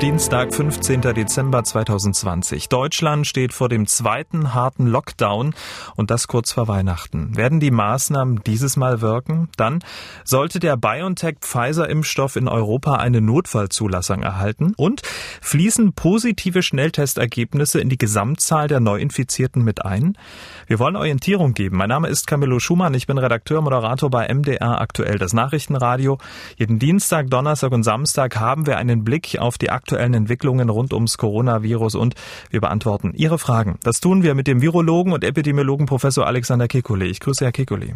Dienstag, 15. Dezember 2020. Deutschland steht vor dem zweiten harten Lockdown und das kurz vor Weihnachten. Werden die Maßnahmen dieses Mal wirken? Dann sollte der BioNTech-Pfizer-Impfstoff in Europa eine Notfallzulassung erhalten und fließen positive Schnelltestergebnisse in die Gesamtzahl der Neuinfizierten mit ein? Wir wollen Orientierung geben. Mein Name ist Camillo Schumann. Ich bin Redakteur, Moderator bei MDR aktuell, das Nachrichtenradio. Jeden Dienstag, Donnerstag und Samstag haben wir einen Blick auf die aktuellen Entwicklungen rund ums Coronavirus und wir beantworten Ihre Fragen. Das tun wir mit dem Virologen und Epidemiologen Professor Alexander Kekulé. Ich grüße Herr Kekulé.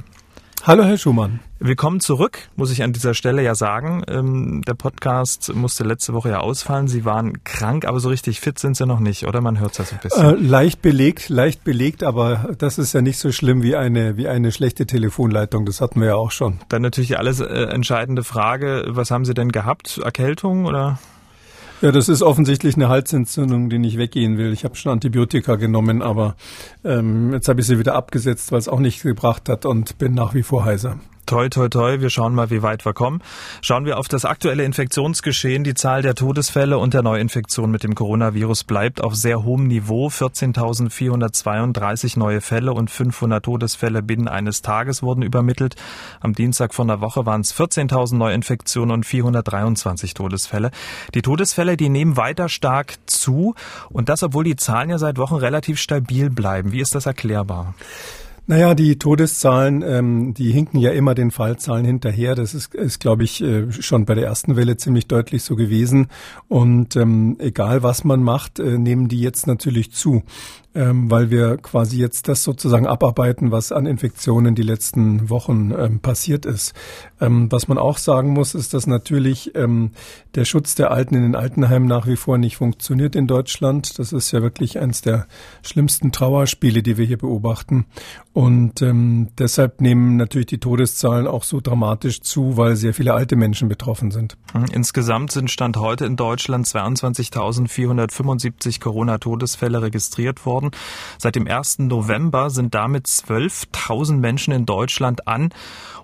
Hallo, Herr Schumann. Willkommen zurück, muss ich an dieser Stelle ja sagen. Ähm, der Podcast musste letzte Woche ja ausfallen. Sie waren krank, aber so richtig fit sind Sie noch nicht, oder? Man hört es ja so ein bisschen. Äh, leicht belegt, leicht belegt, aber das ist ja nicht so schlimm wie eine, wie eine schlechte Telefonleitung. Das hatten wir ja auch schon. Dann natürlich die alles äh, entscheidende Frage. Was haben Sie denn gehabt? Erkältung oder? Ja, das ist offensichtlich eine Halsentzündung, die nicht weggehen will. Ich habe schon Antibiotika genommen, aber ähm, jetzt habe ich sie wieder abgesetzt, weil es auch nicht gebracht hat und bin nach wie vor heiser. Toi, toi, toi. Wir schauen mal, wie weit wir kommen. Schauen wir auf das aktuelle Infektionsgeschehen. Die Zahl der Todesfälle und der Neuinfektion mit dem Coronavirus bleibt auf sehr hohem Niveau. 14.432 neue Fälle und 500 Todesfälle binnen eines Tages wurden übermittelt. Am Dienstag von der Woche waren es 14.000 Neuinfektionen und 423 Todesfälle. Die Todesfälle, die nehmen weiter stark zu. Und das, obwohl die Zahlen ja seit Wochen relativ stabil bleiben. Wie ist das erklärbar? Naja, die Todeszahlen, ähm, die hinken ja immer den Fallzahlen hinterher. Das ist, ist glaube ich, äh, schon bei der ersten Welle ziemlich deutlich so gewesen. Und ähm, egal was man macht, äh, nehmen die jetzt natürlich zu ähm, weil wir quasi jetzt das sozusagen abarbeiten, was an Infektionen die letzten Wochen ähm, passiert ist. Ähm, was man auch sagen muss, ist, dass natürlich ähm, der Schutz der Alten in den Altenheimen nach wie vor nicht funktioniert in Deutschland. Das ist ja wirklich eines der schlimmsten Trauerspiele, die wir hier beobachten. Und ähm, deshalb nehmen natürlich die Todeszahlen auch so dramatisch zu, weil sehr viele alte Menschen betroffen sind. Mhm. Insgesamt sind Stand heute in Deutschland 22.475 Corona-Todesfälle registriert worden worden. Seit dem 1. November sind damit 12.000 Menschen in Deutschland an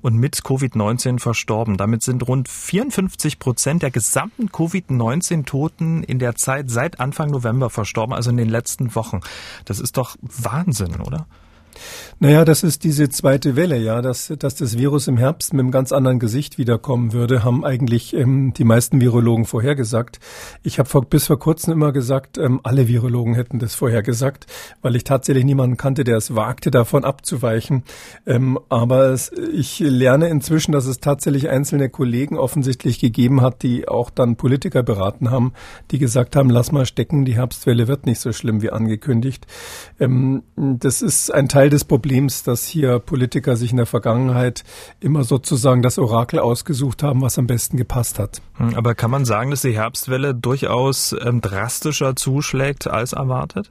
und mit Covid-19 verstorben. Damit sind rund 54 Prozent der gesamten Covid-19-Toten in der Zeit seit Anfang November verstorben, also in den letzten Wochen. Das ist doch Wahnsinn, oder? Naja, das ist diese zweite Welle, ja, dass, dass das Virus im Herbst mit einem ganz anderen Gesicht wiederkommen würde, haben eigentlich ähm, die meisten Virologen vorhergesagt. Ich habe bis vor kurzem immer gesagt, ähm, alle Virologen hätten das vorhergesagt, weil ich tatsächlich niemanden kannte, der es wagte, davon abzuweichen. Ähm, aber es, ich lerne inzwischen, dass es tatsächlich einzelne Kollegen offensichtlich gegeben hat, die auch dann Politiker beraten haben, die gesagt haben, lass mal stecken, die Herbstwelle wird nicht so schlimm wie angekündigt. Ähm, das ist ein Teil des Problems Problems, dass hier Politiker sich in der Vergangenheit immer sozusagen das Orakel ausgesucht haben, was am besten gepasst hat. Hm, aber kann man sagen, dass die Herbstwelle durchaus ähm, drastischer zuschlägt als erwartet?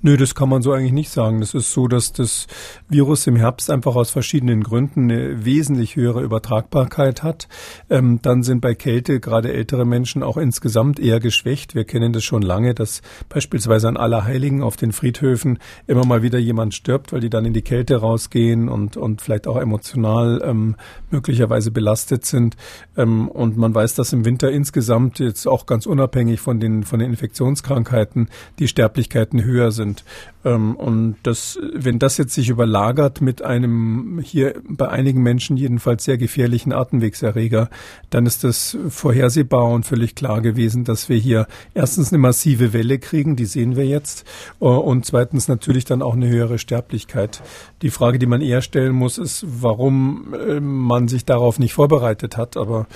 Nö, das kann man so eigentlich nicht sagen. Das ist so, dass das Virus im Herbst einfach aus verschiedenen Gründen eine wesentlich höhere Übertragbarkeit hat. Ähm, dann sind bei Kälte gerade ältere Menschen auch insgesamt eher geschwächt. Wir kennen das schon lange, dass beispielsweise an Allerheiligen auf den Friedhöfen immer mal wieder jemand stirbt, weil die dann in die Kälte rausgehen und, und vielleicht auch emotional ähm, möglicherweise belastet sind. Ähm, und man weiß, dass im Winter insgesamt jetzt auch ganz unabhängig von den, von den Infektionskrankheiten die Sterblichkeiten höher sind sind. Ähm, und das, wenn das jetzt sich überlagert mit einem hier bei einigen Menschen jedenfalls sehr gefährlichen Atemwegserreger, dann ist das vorhersehbar und völlig klar gewesen, dass wir hier erstens eine massive Welle kriegen, die sehen wir jetzt, äh, und zweitens natürlich dann auch eine höhere Sterblichkeit. Die Frage, die man eher stellen muss, ist, warum äh, man sich darauf nicht vorbereitet hat. Aber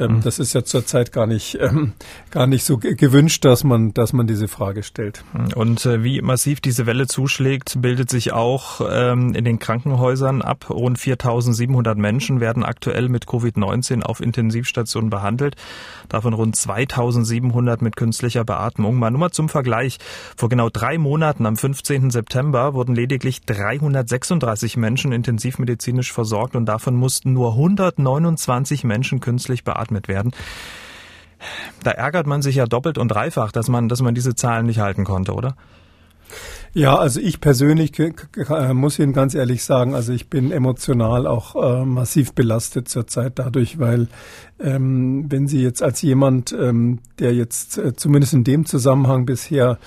ähm, mhm. das ist ja zurzeit gar nicht, ähm, gar nicht so gewünscht, dass man, dass man diese Frage stellt. Und äh, wie massiv diese Welle zuschlägt, bildet sich auch ähm, in den Krankenhäusern ab. Rund 4.700 Menschen werden aktuell mit Covid-19 auf Intensivstationen behandelt. Davon rund 2.700 mit künstlicher Beatmung. Mal nur mal zum Vergleich. Vor genau drei Monaten, am 15. September, wurden lediglich 336 Menschen intensivmedizinisch versorgt und davon mussten nur 129 Menschen künstlich beatmet werden. Da ärgert man sich ja doppelt und dreifach, dass man, dass man diese Zahlen nicht halten konnte, oder? Ja, also ich persönlich muss Ihnen ganz ehrlich sagen, also ich bin emotional auch äh, massiv belastet zurzeit dadurch, weil ähm, wenn Sie jetzt als jemand, ähm, der jetzt äh, zumindest in dem Zusammenhang bisher,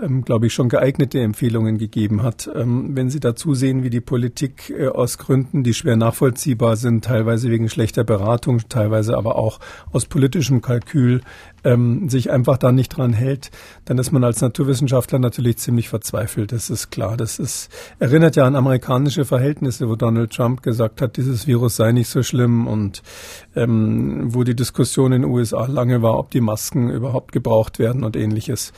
ähm, glaube ich, schon geeignete Empfehlungen gegeben hat, ähm, wenn Sie dazu sehen, wie die Politik äh, aus Gründen, die schwer nachvollziehbar sind, teilweise wegen schlechter Beratung, teilweise aber auch aus politischem Kalkül, ähm, sich einfach da nicht dran hält, dann ist man als Naturwissenschaftler natürlich ziemlich verzweifelt. Das ist klar. Das ist, erinnert ja an amerikanische Verhältnisse, wo Donald Trump gesagt hat, dieses Virus sei nicht so schlimm und ähm, wo die Diskussion in den USA lange war, ob die Masken überhaupt gebraucht werden und ähnliches.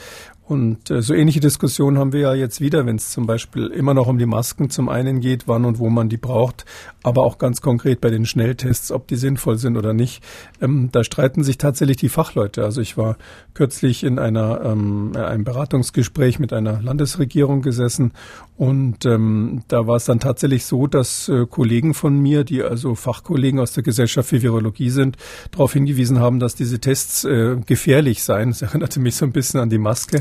Und äh, so ähnliche Diskussionen haben wir ja jetzt wieder, wenn es zum Beispiel immer noch um die Masken zum einen geht, wann und wo man die braucht, aber auch ganz konkret bei den Schnelltests, ob die sinnvoll sind oder nicht. Ähm, da streiten sich tatsächlich die Fachleute. Also ich war kürzlich in einer, ähm, einem Beratungsgespräch mit einer Landesregierung gesessen und ähm, da war es dann tatsächlich so, dass äh, Kollegen von mir, die also Fachkollegen aus der Gesellschaft für Virologie sind, darauf hingewiesen haben, dass diese Tests äh, gefährlich seien. Das erinnerte mich so ein bisschen an die Maske.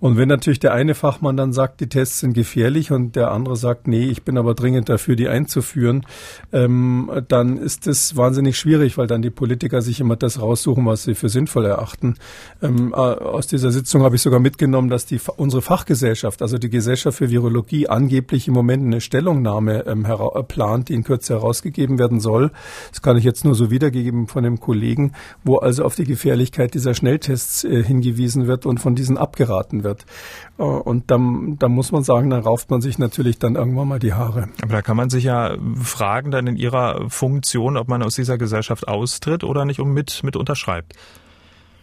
Und wenn natürlich der eine Fachmann dann sagt, die Tests sind gefährlich und der andere sagt, nee, ich bin aber dringend dafür, die einzuführen, ähm, dann ist das wahnsinnig schwierig, weil dann die Politiker sich immer das raussuchen, was sie für sinnvoll erachten. Ähm, äh, aus dieser Sitzung habe ich sogar mitgenommen, dass die unsere Fachgesellschaft, also die Gesellschaft für Virologie, angeblich im Moment eine Stellungnahme ähm, äh, plant, die in Kürze herausgegeben werden soll. Das kann ich jetzt nur so wiedergeben von dem Kollegen, wo also auf die Gefährlichkeit dieser Schnelltests äh, hingewiesen wird und von diesen abgeraten geraten wird. Äh, und da, da muss man sagen, da rauft man sich natürlich dann irgendwann mal die Haare. Aber da kann man sich ja fragen dann in Ihrer Funktion, ob man aus dieser Gesellschaft austritt oder nicht um mit, mit unterschreibt.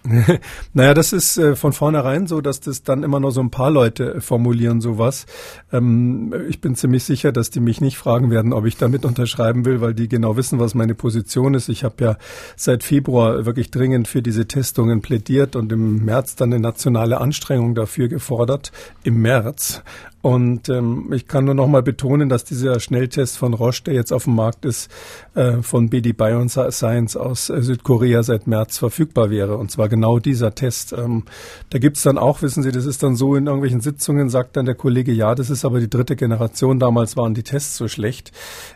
naja, das ist äh, von vornherein so, dass das dann immer nur so ein paar Leute äh, formulieren sowas. Ähm, ich bin ziemlich sicher, dass die mich nicht fragen werden, ob ich damit unterschreiben will, weil die genau wissen, was meine Position ist. Ich habe ja seit Februar wirklich dringend für diese Testungen plädiert und im März dann eine nationale Anstrengung dafür gefordert. Im März. Und ähm, ich kann nur noch mal betonen, dass dieser Schnelltest von Roche, der jetzt auf dem Markt ist, äh, von BD Bioscience aus äh, Südkorea seit März verfügbar wäre. Und zwar genau dieser Test. Ähm, da gibt's dann auch, wissen Sie, das ist dann so in irgendwelchen Sitzungen, sagt dann der Kollege, ja, das ist aber die dritte Generation. Damals waren die Tests so schlecht,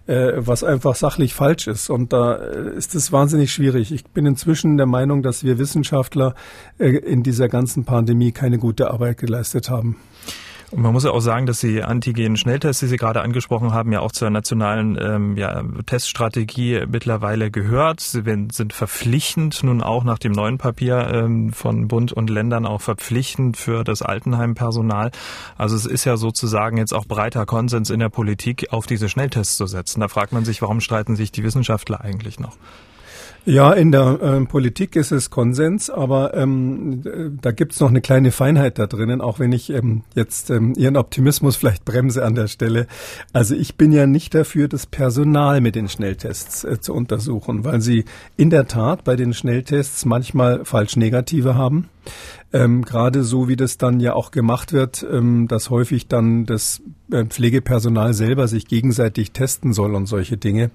äh, was einfach sachlich falsch ist. Und da äh, ist es wahnsinnig schwierig. Ich bin inzwischen der Meinung, dass wir Wissenschaftler äh, in dieser ganzen Pandemie keine gute Arbeit geleistet haben. Und man muss ja auch sagen, dass die Antigen-Schnelltests, die Sie gerade angesprochen haben, ja auch zur nationalen ähm, ja, Teststrategie mittlerweile gehört. Sie sind verpflichtend, nun auch nach dem neuen Papier ähm, von Bund und Ländern auch verpflichtend für das Altenheimpersonal. Also es ist ja sozusagen jetzt auch breiter Konsens in der Politik, auf diese Schnelltests zu setzen. Da fragt man sich, warum streiten sich die Wissenschaftler eigentlich noch? Ja, in der äh, Politik ist es Konsens, aber ähm, da gibt's noch eine kleine Feinheit da drinnen, auch wenn ich ähm, jetzt ähm, Ihren Optimismus vielleicht bremse an der Stelle. Also ich bin ja nicht dafür, das Personal mit den Schnelltests äh, zu untersuchen, weil sie in der Tat bei den Schnelltests manchmal falsch negative haben. Ähm, Gerade so, wie das dann ja auch gemacht wird, ähm, dass häufig dann das äh, Pflegepersonal selber sich gegenseitig testen soll und solche Dinge,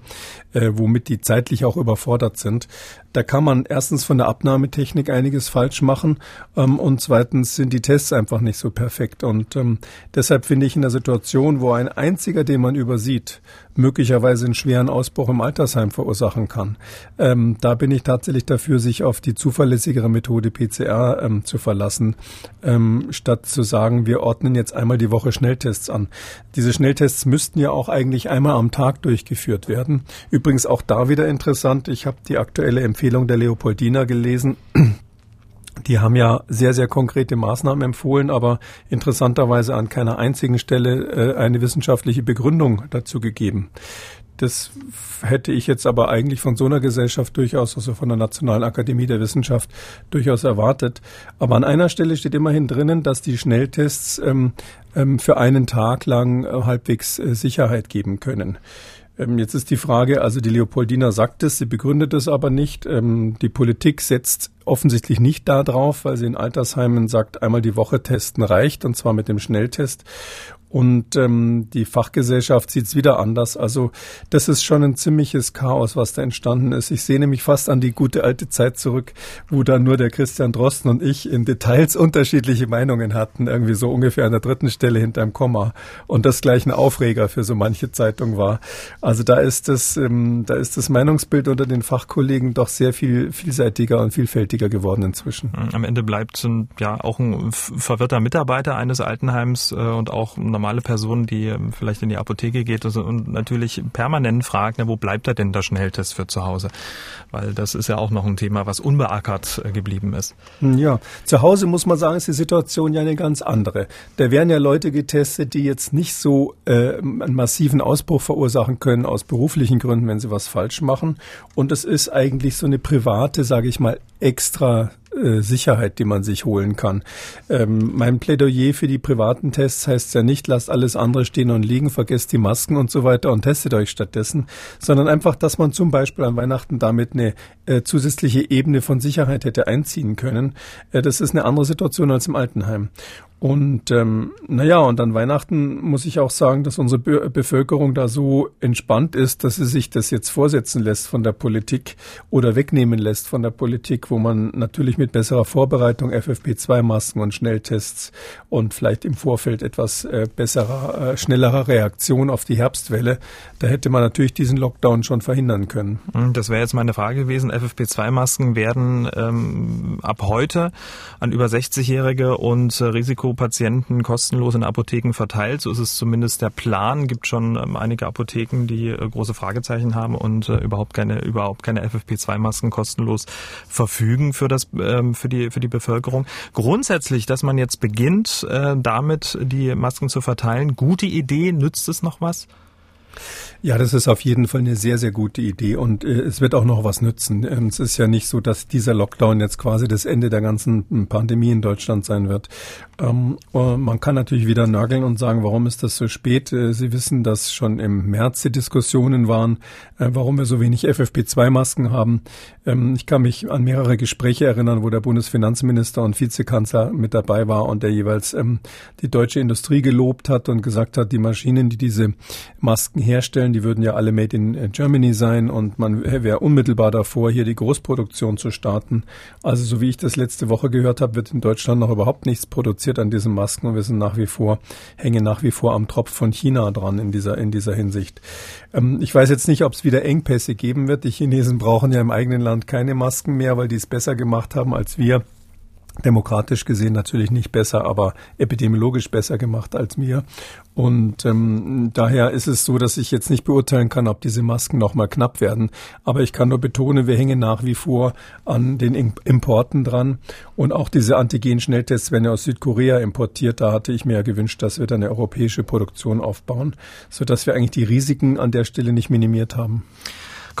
äh, womit die zeitlich auch überfordert sind. Da kann man erstens von der Abnahmetechnik einiges falsch machen ähm, und zweitens sind die Tests einfach nicht so perfekt. Und ähm, deshalb finde ich in der Situation, wo ein einziger, den man übersieht, möglicherweise einen schweren Ausbruch im Altersheim verursachen kann, ähm, da bin ich tatsächlich dafür, sich auf die zuverlässigere Methode PCR ähm, zu verlassen, ähm, statt zu sagen, wir ordnen jetzt einmal die Woche Schnelltests an. Diese Schnelltests müssten ja auch eigentlich einmal am Tag durchgeführt werden. Übrigens auch da wieder interessant, ich habe die aktuelle Empfehlung der Leopoldina gelesen. Die haben ja sehr, sehr konkrete Maßnahmen empfohlen, aber interessanterweise an keiner einzigen Stelle äh, eine wissenschaftliche Begründung dazu gegeben. Das hätte ich jetzt aber eigentlich von so einer Gesellschaft durchaus, also von der Nationalen Akademie der Wissenschaft, durchaus erwartet. Aber an einer Stelle steht immerhin drinnen, dass die Schnelltests ähm, ähm, für einen Tag lang äh, halbwegs äh, Sicherheit geben können. Ähm, jetzt ist die Frage, also die Leopoldina sagt es, sie begründet es aber nicht. Ähm, die Politik setzt offensichtlich nicht darauf, weil sie in Altersheimen sagt, einmal die Woche testen reicht und zwar mit dem Schnelltest. Und ähm, die Fachgesellschaft sieht es wieder anders. Also das ist schon ein ziemliches Chaos, was da entstanden ist. Ich sehne mich fast an die gute alte Zeit zurück, wo dann nur der Christian Drosten und ich in Details unterschiedliche Meinungen hatten, irgendwie so ungefähr an der dritten Stelle hinterm Komma. Und das gleich ein Aufreger für so manche Zeitung war. Also da ist das, ähm, da ist das Meinungsbild unter den Fachkollegen doch sehr viel vielseitiger und vielfältiger geworden inzwischen. Am Ende bleibt ja auch ein verwirrter Mitarbeiter eines Altenheims äh, und auch normale Person, die ähm, vielleicht in die Apotheke geht und natürlich permanent fragt, na, wo bleibt da denn der Schnelltest für zu Hause? Weil das ist ja auch noch ein Thema, was unbeackert äh, geblieben ist. Hm, ja, zu Hause muss man sagen, ist die Situation ja eine ganz andere. Da werden ja Leute getestet, die jetzt nicht so äh, einen massiven Ausbruch verursachen können aus beruflichen Gründen, wenn sie was falsch machen. Und es ist eigentlich so eine private, sage ich mal, extra äh, Sicherheit, die man sich holen kann. Ähm, mein Plädoyer für die privaten Tests heißt ja nicht, lasst alles andere stehen und liegen, vergesst die Masken und so weiter und testet euch stattdessen, sondern einfach, dass man zum Beispiel an Weihnachten damit eine äh, zusätzliche Ebene von Sicherheit hätte einziehen können. Äh, das ist eine andere Situation als im Altenheim. Und ähm, naja, und an Weihnachten muss ich auch sagen, dass unsere Be Bevölkerung da so entspannt ist, dass sie sich das jetzt vorsetzen lässt von der Politik oder wegnehmen lässt von der Politik, wo man natürlich mit besserer Vorbereitung FFP2-Masken und Schnelltests und vielleicht im Vorfeld etwas äh, besserer, äh, schnellerer Reaktion auf die Herbstwelle, da hätte man natürlich diesen Lockdown schon verhindern können. Hm, das wäre jetzt meine Frage gewesen. FFP2-Masken werden ähm, ab heute an über 60-Jährige und äh, Risiko Patienten kostenlos in Apotheken verteilt. So ist es zumindest der Plan. Gibt schon ähm, einige Apotheken, die äh, große Fragezeichen haben und äh, überhaupt keine überhaupt keine FFP2-Masken kostenlos verfügen für das ähm, für die für die Bevölkerung. Grundsätzlich, dass man jetzt beginnt, äh, damit die Masken zu verteilen, gute Idee. Nützt es noch was? Ja, das ist auf jeden Fall eine sehr, sehr gute Idee und äh, es wird auch noch was nützen. Ähm, es ist ja nicht so, dass dieser Lockdown jetzt quasi das Ende der ganzen hm, Pandemie in Deutschland sein wird. Ähm, äh, man kann natürlich wieder nörgeln und sagen, warum ist das so spät? Äh, Sie wissen, dass schon im März die Diskussionen waren, äh, warum wir so wenig FFP2-Masken haben. Ähm, ich kann mich an mehrere Gespräche erinnern, wo der Bundesfinanzminister und Vizekanzler mit dabei war und der jeweils ähm, die deutsche Industrie gelobt hat und gesagt hat, die Maschinen, die diese Masken herstellen, herstellen. Die würden ja alle made in äh, Germany sein und man wäre unmittelbar davor, hier die Großproduktion zu starten. Also so wie ich das letzte Woche gehört habe, wird in Deutschland noch überhaupt nichts produziert an diesen Masken und wir sind nach wie vor, hängen nach wie vor am Tropf von China dran in dieser, in dieser Hinsicht. Ähm, ich weiß jetzt nicht, ob es wieder Engpässe geben wird. Die Chinesen brauchen ja im eigenen Land keine Masken mehr, weil die es besser gemacht haben als wir demokratisch gesehen natürlich nicht besser, aber epidemiologisch besser gemacht als mir. Und ähm, daher ist es so, dass ich jetzt nicht beurteilen kann, ob diese Masken nochmal knapp werden. Aber ich kann nur betonen, wir hängen nach wie vor an den Importen dran. Und auch diese Antigen-Schnelltests werden ja aus Südkorea importiert. Da hatte ich mir ja gewünscht, dass wir dann eine europäische Produktion aufbauen, sodass wir eigentlich die Risiken an der Stelle nicht minimiert haben.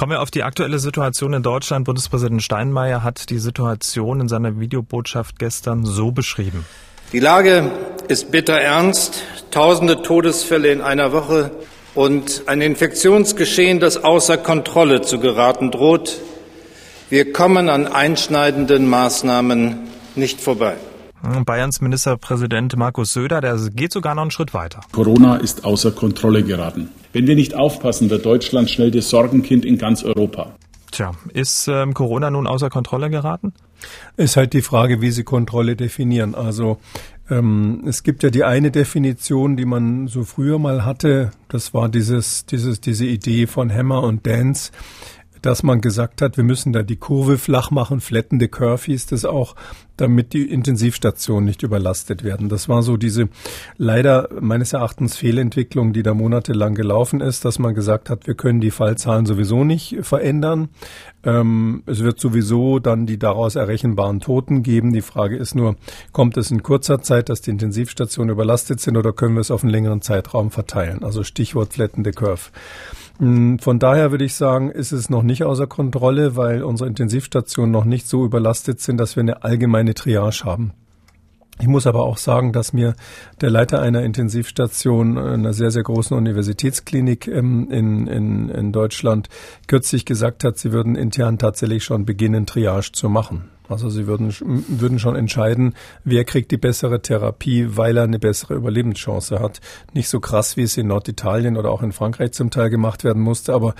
Kommen wir auf die aktuelle Situation in Deutschland. Bundespräsident Steinmeier hat die Situation in seiner Videobotschaft gestern so beschrieben. Die Lage ist bitter ernst. Tausende Todesfälle in einer Woche und ein Infektionsgeschehen, das außer Kontrolle zu geraten droht. Wir kommen an einschneidenden Maßnahmen nicht vorbei. Bayerns Ministerpräsident Markus Söder, der geht sogar noch einen Schritt weiter. Corona ist außer Kontrolle geraten. Wenn wir nicht aufpassen, wird Deutschland schnell das Sorgenkind in ganz Europa. Tja, ist ähm, Corona nun außer Kontrolle geraten? Ist halt die Frage, wie Sie Kontrolle definieren. Also ähm, es gibt ja die eine Definition, die man so früher mal hatte. Das war dieses, dieses, diese Idee von Hammer und Dance dass man gesagt hat, wir müssen da die Kurve flach machen, flatten the curve hieß das auch, damit die Intensivstationen nicht überlastet werden. Das war so diese leider meines Erachtens Fehlentwicklung, die da monatelang gelaufen ist, dass man gesagt hat, wir können die Fallzahlen sowieso nicht verändern. Ähm, es wird sowieso dann die daraus errechenbaren Toten geben. Die Frage ist nur, kommt es in kurzer Zeit, dass die Intensivstationen überlastet sind oder können wir es auf einen längeren Zeitraum verteilen? Also Stichwort flatten the curve. Hm, von daher würde ich sagen, ist es noch nicht außer Kontrolle, weil unsere Intensivstationen noch nicht so überlastet sind, dass wir eine allgemeine Triage haben. Ich muss aber auch sagen, dass mir der Leiter einer Intensivstation einer sehr, sehr großen Universitätsklinik ähm, in, in, in Deutschland kürzlich gesagt hat, sie würden intern tatsächlich schon beginnen, Triage zu machen. Also sie würden, würden schon entscheiden, wer kriegt die bessere Therapie, weil er eine bessere Überlebenschance hat. Nicht so krass, wie es in Norditalien oder auch in Frankreich zum Teil gemacht werden musste, aber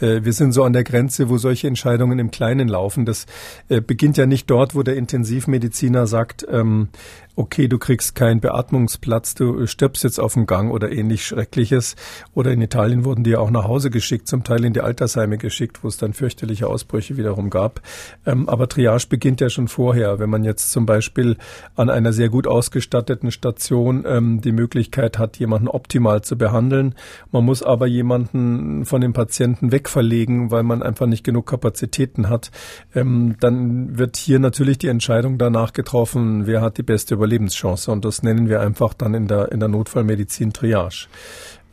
äh, wir sind so an der Grenze, wo solche Entscheidungen im Kleinen laufen. Das äh, beginnt ja nicht dort, wo der Intensivmediziner sagt, ähm, okay, du kriegst keinen Beatmungsplatz, du stirbst jetzt auf dem Gang oder ähnlich Schreckliches. Oder in Italien wurden die ja auch nach Hause geschickt, zum Teil in die Altersheime geschickt, wo es dann fürchterliche Ausbrüche wiederum gab. Ähm, aber Triage beginnt ja schon vorher. Wenn man jetzt zum Beispiel an einer sehr gut ausgestatteten Station ähm, die Möglichkeit hat, jemanden optimal zu behandeln, man muss aber jemanden von dem Patienten wegverlegen, weil man einfach nicht genug Kapazitäten hat, ähm, dann wird hier natürlich die Entscheidung danach getroffen, wer hat die beste Überlebenschance. Und das nennen wir einfach dann in der, in der Notfallmedizin Triage.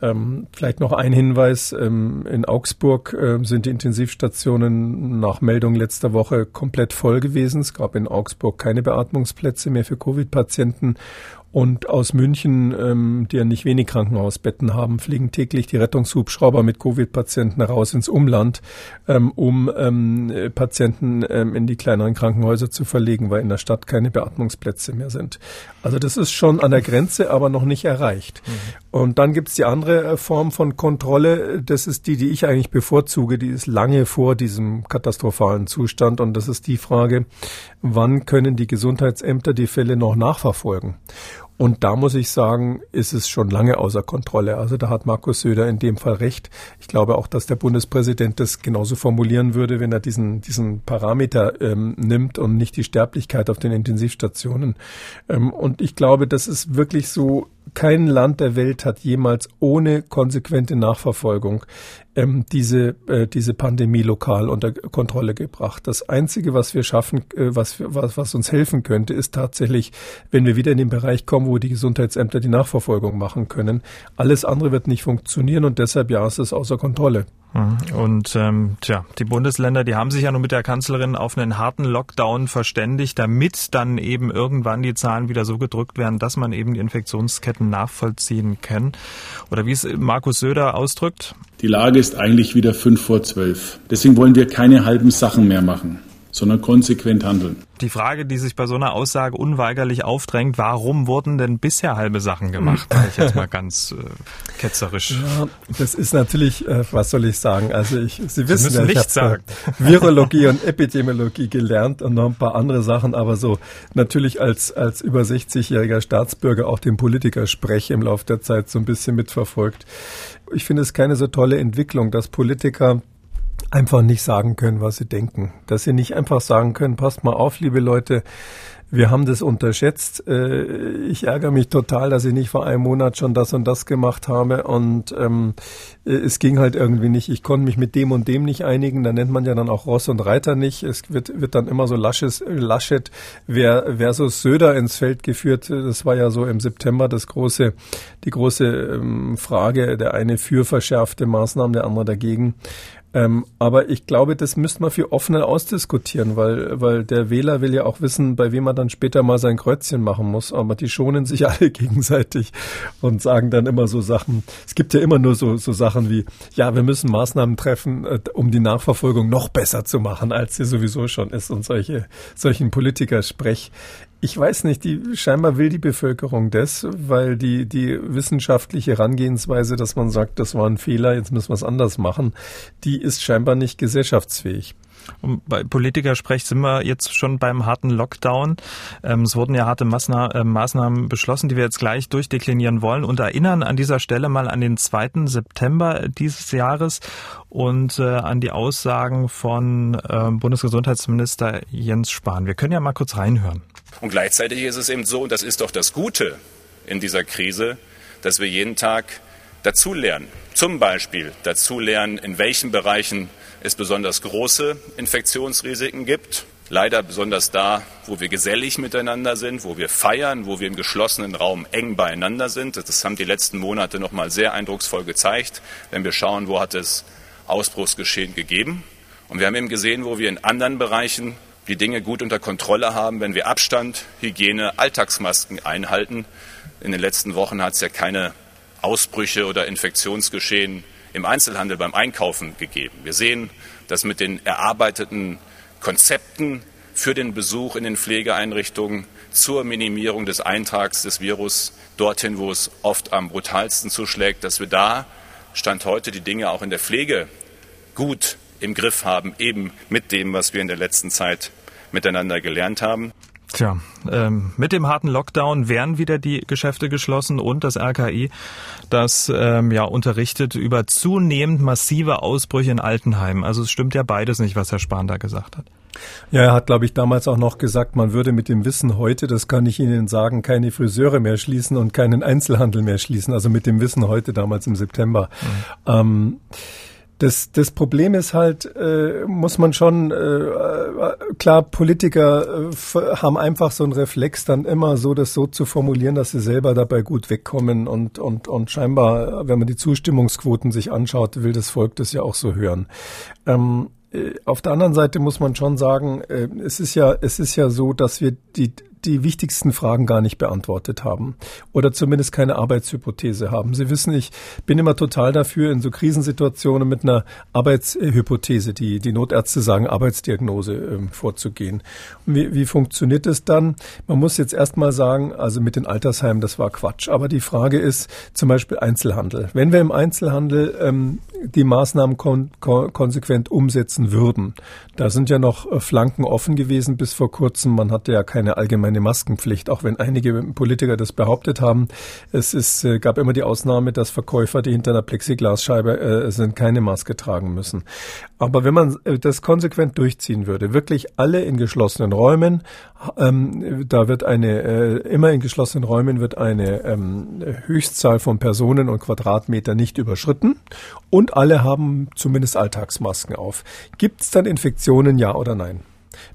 Ähm, vielleicht noch ein Hinweis. Ähm, in Augsburg äh, sind die Intensivstationen nach Meldung letzter Woche komplett voll gewesen. Es gab in Augsburg keine Beatmungsplätze mehr für Covid-Patienten. Und aus München, ähm, die ja nicht wenig Krankenhausbetten haben, fliegen täglich die Rettungshubschrauber mit Covid-Patienten raus ins Umland, ähm, um ähm, Patienten ähm, in die kleineren Krankenhäuser zu verlegen, weil in der Stadt keine Beatmungsplätze mehr sind. Also das ist schon an der Grenze, aber noch nicht erreicht. Mhm. Und dann gibt's die andere äh, Form von Kontrolle. Das ist die, die ich eigentlich bevorzuge. Die ist lange vor diesem katastrophalen Zustand. Und das ist die Frage, wann können die Gesundheitsämter die Fälle noch nachverfolgen? Und da muss ich sagen, ist es schon lange außer Kontrolle. Also da hat Markus Söder in dem Fall recht. Ich glaube auch, dass der Bundespräsident das genauso formulieren würde, wenn er diesen, diesen Parameter ähm, nimmt und nicht die Sterblichkeit auf den Intensivstationen. Ähm, und ich glaube, das ist wirklich so kein Land der Welt hat jemals ohne konsequente Nachverfolgung ähm, diese, äh, diese Pandemie lokal unter Kontrolle gebracht. Das Einzige, was wir schaffen, äh, was, was, was uns helfen könnte, ist tatsächlich, wenn wir wieder in den Bereich kommen, wo die Gesundheitsämter die Nachverfolgung machen können. Alles andere wird nicht funktionieren und deshalb ja, ist es außer Kontrolle. Mhm. Und ähm, tja, die Bundesländer, die haben sich ja nun mit der Kanzlerin auf einen harten Lockdown verständigt, damit dann eben irgendwann die Zahlen wieder so gedrückt werden, dass man eben die Infektionsketten nachvollziehen kann. Oder wie es Markus Söder ausdrückt. Die Lage ist eigentlich wieder fünf vor zwölf. Deswegen wollen wir keine halben Sachen mehr machen sondern konsequent handeln. Die Frage, die sich bei so einer Aussage unweigerlich aufdrängt, warum wurden denn bisher halbe Sachen gemacht? Sag ich jetzt mal ganz äh, ketzerisch. Ja, das ist natürlich, äh, was soll ich sagen? Also ich, Sie wissen Sie ja, ich habe Virologie und Epidemiologie gelernt und noch ein paar andere Sachen, aber so natürlich als als über 60-jähriger Staatsbürger auch den Politiker spreche im Laufe der Zeit so ein bisschen mitverfolgt. Ich finde es keine so tolle Entwicklung, dass Politiker einfach nicht sagen können, was sie denken. Dass sie nicht einfach sagen können, passt mal auf, liebe Leute, wir haben das unterschätzt. Äh, ich ärgere mich total, dass ich nicht vor einem Monat schon das und das gemacht habe. Und ähm, es ging halt irgendwie nicht. Ich konnte mich mit dem und dem nicht einigen. Da nennt man ja dann auch Ross und Reiter nicht. Es wird, wird dann immer so Lasches, Laschet versus Söder ins Feld geführt. Das war ja so im September das große, die große ähm, Frage. Der eine für verschärfte Maßnahmen, der andere dagegen. Ähm, aber ich glaube, das müsste man viel offener ausdiskutieren, weil, weil der Wähler will ja auch wissen, bei wem er dann später mal sein Kreuzchen machen muss. Aber die schonen sich alle gegenseitig und sagen dann immer so Sachen. Es gibt ja immer nur so, so Sachen wie, ja, wir müssen Maßnahmen treffen, äh, um die Nachverfolgung noch besser zu machen, als sie sowieso schon ist und solche, solchen Politikersprech. Ich weiß nicht, die, scheinbar will die Bevölkerung das, weil die, die wissenschaftliche Herangehensweise, dass man sagt, das war ein Fehler, jetzt müssen wir es anders machen, die ist scheinbar nicht gesellschaftsfähig. Und bei Politikersprech sind wir jetzt schon beim harten Lockdown. Ähm, es wurden ja harte Maßna äh, Maßnahmen beschlossen, die wir jetzt gleich durchdeklinieren wollen und erinnern an dieser Stelle mal an den 2. September dieses Jahres und äh, an die Aussagen von äh, Bundesgesundheitsminister Jens Spahn. Wir können ja mal kurz reinhören. Und gleichzeitig ist es eben so, und das ist doch das Gute in dieser Krise, dass wir jeden Tag dazulernen. Zum Beispiel dazulernen, in welchen Bereichen es besonders große Infektionsrisiken gibt. Leider besonders da, wo wir gesellig miteinander sind, wo wir feiern, wo wir im geschlossenen Raum eng beieinander sind. Das haben die letzten Monate noch mal sehr eindrucksvoll gezeigt, wenn wir schauen, wo hat es Ausbruchsgeschehen gegeben. Und wir haben eben gesehen, wo wir in anderen Bereichen die Dinge gut unter Kontrolle haben, wenn wir Abstand, Hygiene, Alltagsmasken einhalten. In den letzten Wochen hat es ja keine Ausbrüche oder Infektionsgeschehen im Einzelhandel beim Einkaufen gegeben. Wir sehen, dass mit den erarbeiteten Konzepten für den Besuch in den Pflegeeinrichtungen, zur Minimierung des Eintrags des Virus dorthin, wo es oft am brutalsten zuschlägt, dass wir da Stand heute die Dinge auch in der Pflege gut im Griff haben, eben mit dem, was wir in der letzten Zeit miteinander gelernt haben. Tja, ähm, mit dem harten Lockdown wären wieder die Geschäfte geschlossen und das RKI, das ähm, ja unterrichtet über zunehmend massive Ausbrüche in Altenheimen. Also es stimmt ja beides nicht, was Herr Spahn da gesagt hat. Ja, er hat, glaube ich, damals auch noch gesagt, man würde mit dem Wissen heute, das kann ich Ihnen sagen, keine Friseure mehr schließen und keinen Einzelhandel mehr schließen. Also mit dem Wissen heute damals im September. Mhm. Ähm, das, das Problem ist halt, äh, muss man schon, äh, klar, Politiker äh, haben einfach so einen Reflex, dann immer so das so zu formulieren, dass sie selber dabei gut wegkommen und, und, und scheinbar, wenn man die Zustimmungsquoten sich anschaut, will das Volk das ja auch so hören. Ähm, äh, auf der anderen Seite muss man schon sagen, äh, es ist ja, es ist ja so, dass wir die, die wichtigsten Fragen gar nicht beantwortet haben oder zumindest keine Arbeitshypothese haben. Sie wissen, ich bin immer total dafür, in so Krisensituationen mit einer Arbeitshypothese, die die Notärzte sagen, Arbeitsdiagnose äh, vorzugehen. Wie, wie funktioniert es dann? Man muss jetzt erstmal sagen, also mit den Altersheimen, das war Quatsch. Aber die Frage ist zum Beispiel Einzelhandel. Wenn wir im Einzelhandel ähm, die Maßnahmen kon kon konsequent umsetzen würden, da sind ja noch äh, Flanken offen gewesen bis vor kurzem. Man hatte ja keine allgemeine eine Maskenpflicht, auch wenn einige Politiker das behauptet haben. Es ist, äh, gab immer die Ausnahme, dass Verkäufer, die hinter einer Plexiglasscheibe äh, sind, keine Maske tragen müssen. Aber wenn man äh, das konsequent durchziehen würde, wirklich alle in geschlossenen Räumen, ähm, da wird eine, äh, immer in geschlossenen Räumen wird eine ähm, Höchstzahl von Personen und Quadratmeter nicht überschritten und alle haben zumindest Alltagsmasken auf. Gibt es dann Infektionen, ja oder nein?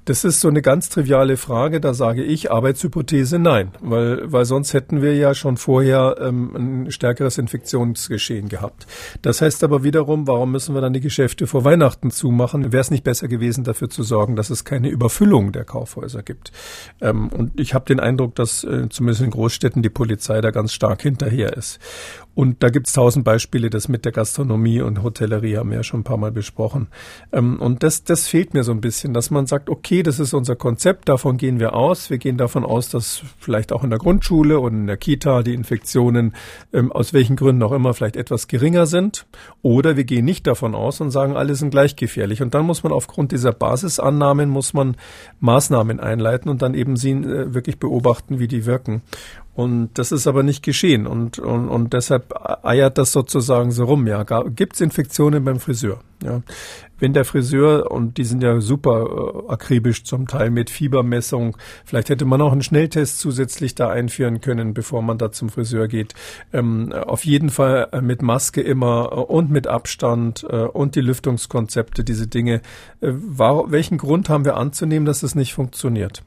Das ist so eine ganz triviale Frage. Da sage ich Arbeitshypothese nein, weil, weil sonst hätten wir ja schon vorher ähm, ein stärkeres Infektionsgeschehen gehabt. Das heißt aber wiederum, warum müssen wir dann die Geschäfte vor Weihnachten zumachen? Wäre es nicht besser gewesen, dafür zu sorgen, dass es keine Überfüllung der Kaufhäuser gibt? Ähm, und ich habe den Eindruck, dass äh, zumindest in Großstädten die Polizei da ganz stark hinterher ist. Und da gibt es tausend Beispiele, das mit der Gastronomie und Hotellerie haben wir ja schon ein paar Mal besprochen. Ähm, und das, das fehlt mir so ein bisschen, dass man sagt, okay, das ist unser Konzept, davon gehen wir aus. Wir gehen davon aus, dass vielleicht auch in der Grundschule und in der Kita die Infektionen ähm, aus welchen Gründen auch immer vielleicht etwas geringer sind. Oder wir gehen nicht davon aus und sagen, alle sind gleich gefährlich. Und dann muss man aufgrund dieser Basisannahmen muss man Maßnahmen einleiten und dann eben sie äh, wirklich beobachten, wie die wirken. Und das ist aber nicht geschehen. Und, und, und deshalb eiert das sozusagen so rum. Ja, gibt es Infektionen beim Friseur? Ja. Wenn der Friseur, und die sind ja super äh, akribisch zum Teil mit Fiebermessung, vielleicht hätte man auch einen Schnelltest zusätzlich da einführen können, bevor man da zum Friseur geht. Ähm, auf jeden Fall äh, mit Maske immer äh, und mit Abstand äh, und die Lüftungskonzepte, diese Dinge. Äh, war, welchen Grund haben wir anzunehmen, dass es nicht funktioniert?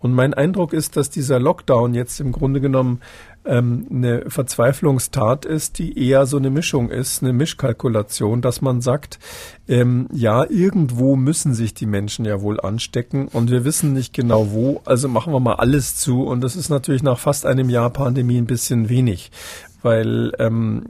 Und mein Eindruck ist, dass dieser Lockdown jetzt im Grunde genommen ähm, eine Verzweiflungstat ist, die eher so eine Mischung ist, eine Mischkalkulation, dass man sagt, ähm, ja, irgendwo müssen sich die Menschen ja wohl anstecken und wir wissen nicht genau wo, also machen wir mal alles zu und das ist natürlich nach fast einem Jahr Pandemie ein bisschen wenig weil ähm,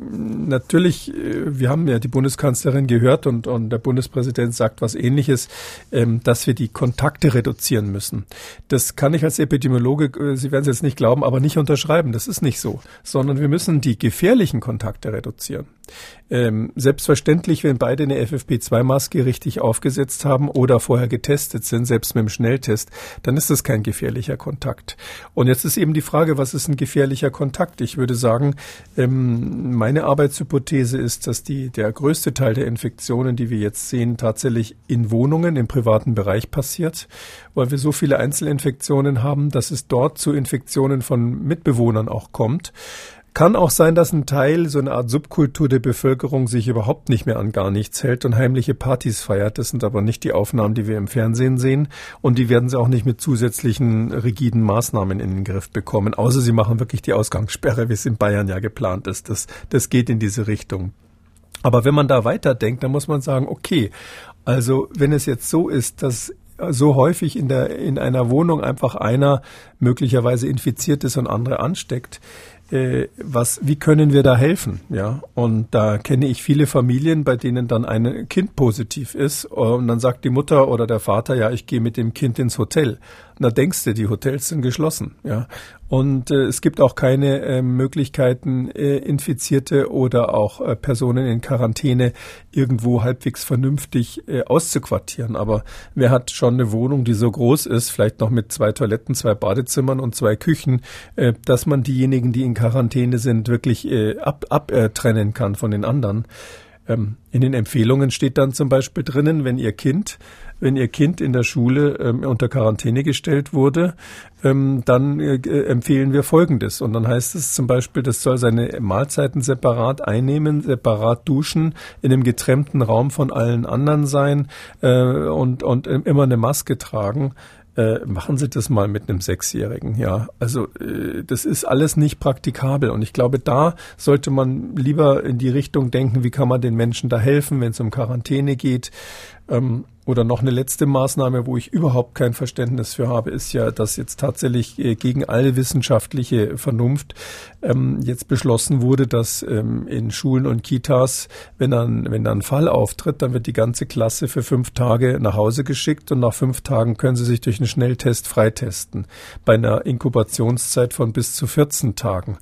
natürlich, äh, wir haben ja die Bundeskanzlerin gehört und, und der Bundespräsident sagt was ähnliches, ähm, dass wir die Kontakte reduzieren müssen. Das kann ich als Epidemiologe, äh, Sie werden es jetzt nicht glauben, aber nicht unterschreiben. Das ist nicht so, sondern wir müssen die gefährlichen Kontakte reduzieren. Ähm, selbstverständlich, wenn beide eine FFP2-Maske richtig aufgesetzt haben oder vorher getestet sind, selbst mit dem Schnelltest, dann ist das kein gefährlicher Kontakt. Und jetzt ist eben die Frage, was ist ein gefährlicher Kontakt? Ich würde sagen, ähm, meine Arbeitshypothese ist, dass die, der größte Teil der Infektionen, die wir jetzt sehen, tatsächlich in Wohnungen im privaten Bereich passiert, weil wir so viele Einzelinfektionen haben, dass es dort zu Infektionen von Mitbewohnern auch kommt. Kann auch sein, dass ein Teil, so eine Art Subkultur der Bevölkerung sich überhaupt nicht mehr an gar nichts hält und heimliche Partys feiert. Das sind aber nicht die Aufnahmen, die wir im Fernsehen sehen. Und die werden sie auch nicht mit zusätzlichen rigiden Maßnahmen in den Griff bekommen. Außer sie machen wirklich die Ausgangssperre, wie es in Bayern ja geplant ist. Das, das geht in diese Richtung. Aber wenn man da weiterdenkt, dann muss man sagen, okay, also wenn es jetzt so ist, dass so häufig in der in einer Wohnung einfach einer möglicherweise infiziert ist und andere ansteckt, äh, was, wie können wir da helfen? Ja, und da kenne ich viele Familien, bei denen dann ein Kind positiv ist und dann sagt die Mutter oder der Vater, ja, ich gehe mit dem Kind ins Hotel. Da denkst du, die Hotels sind geschlossen. Ja, und äh, es gibt auch keine äh, Möglichkeiten, äh, Infizierte oder auch äh, Personen in Quarantäne irgendwo halbwegs vernünftig äh, auszuquartieren. Aber wer hat schon eine Wohnung, die so groß ist, vielleicht noch mit zwei Toiletten, zwei Badezimmern und zwei Küchen, äh, dass man diejenigen, die in Quarantäne sind, wirklich äh, ab, abtrennen kann von den anderen? Ähm, in den Empfehlungen steht dann zum Beispiel drinnen, wenn Ihr Kind wenn Ihr Kind in der Schule ähm, unter Quarantäne gestellt wurde, ähm, dann äh, empfehlen wir Folgendes. Und dann heißt es zum Beispiel, das soll seine Mahlzeiten separat einnehmen, separat duschen, in einem getrennten Raum von allen anderen sein äh, und, und immer eine Maske tragen. Äh, machen Sie das mal mit einem Sechsjährigen. Ja, also äh, das ist alles nicht praktikabel und ich glaube, da sollte man lieber in die Richtung denken, wie kann man den Menschen da helfen, wenn es um Quarantäne geht. Ähm, oder noch eine letzte Maßnahme, wo ich überhaupt kein Verständnis für habe, ist ja, dass jetzt tatsächlich äh, gegen alle wissenschaftliche Vernunft ähm, jetzt beschlossen wurde, dass ähm, in Schulen und Kitas, wenn dann, wenn dann ein Fall auftritt, dann wird die ganze Klasse für fünf Tage nach Hause geschickt und nach fünf Tagen können sie sich durch einen Schnelltest freitesten. Bei einer Inkubationszeit von bis zu 14 Tagen.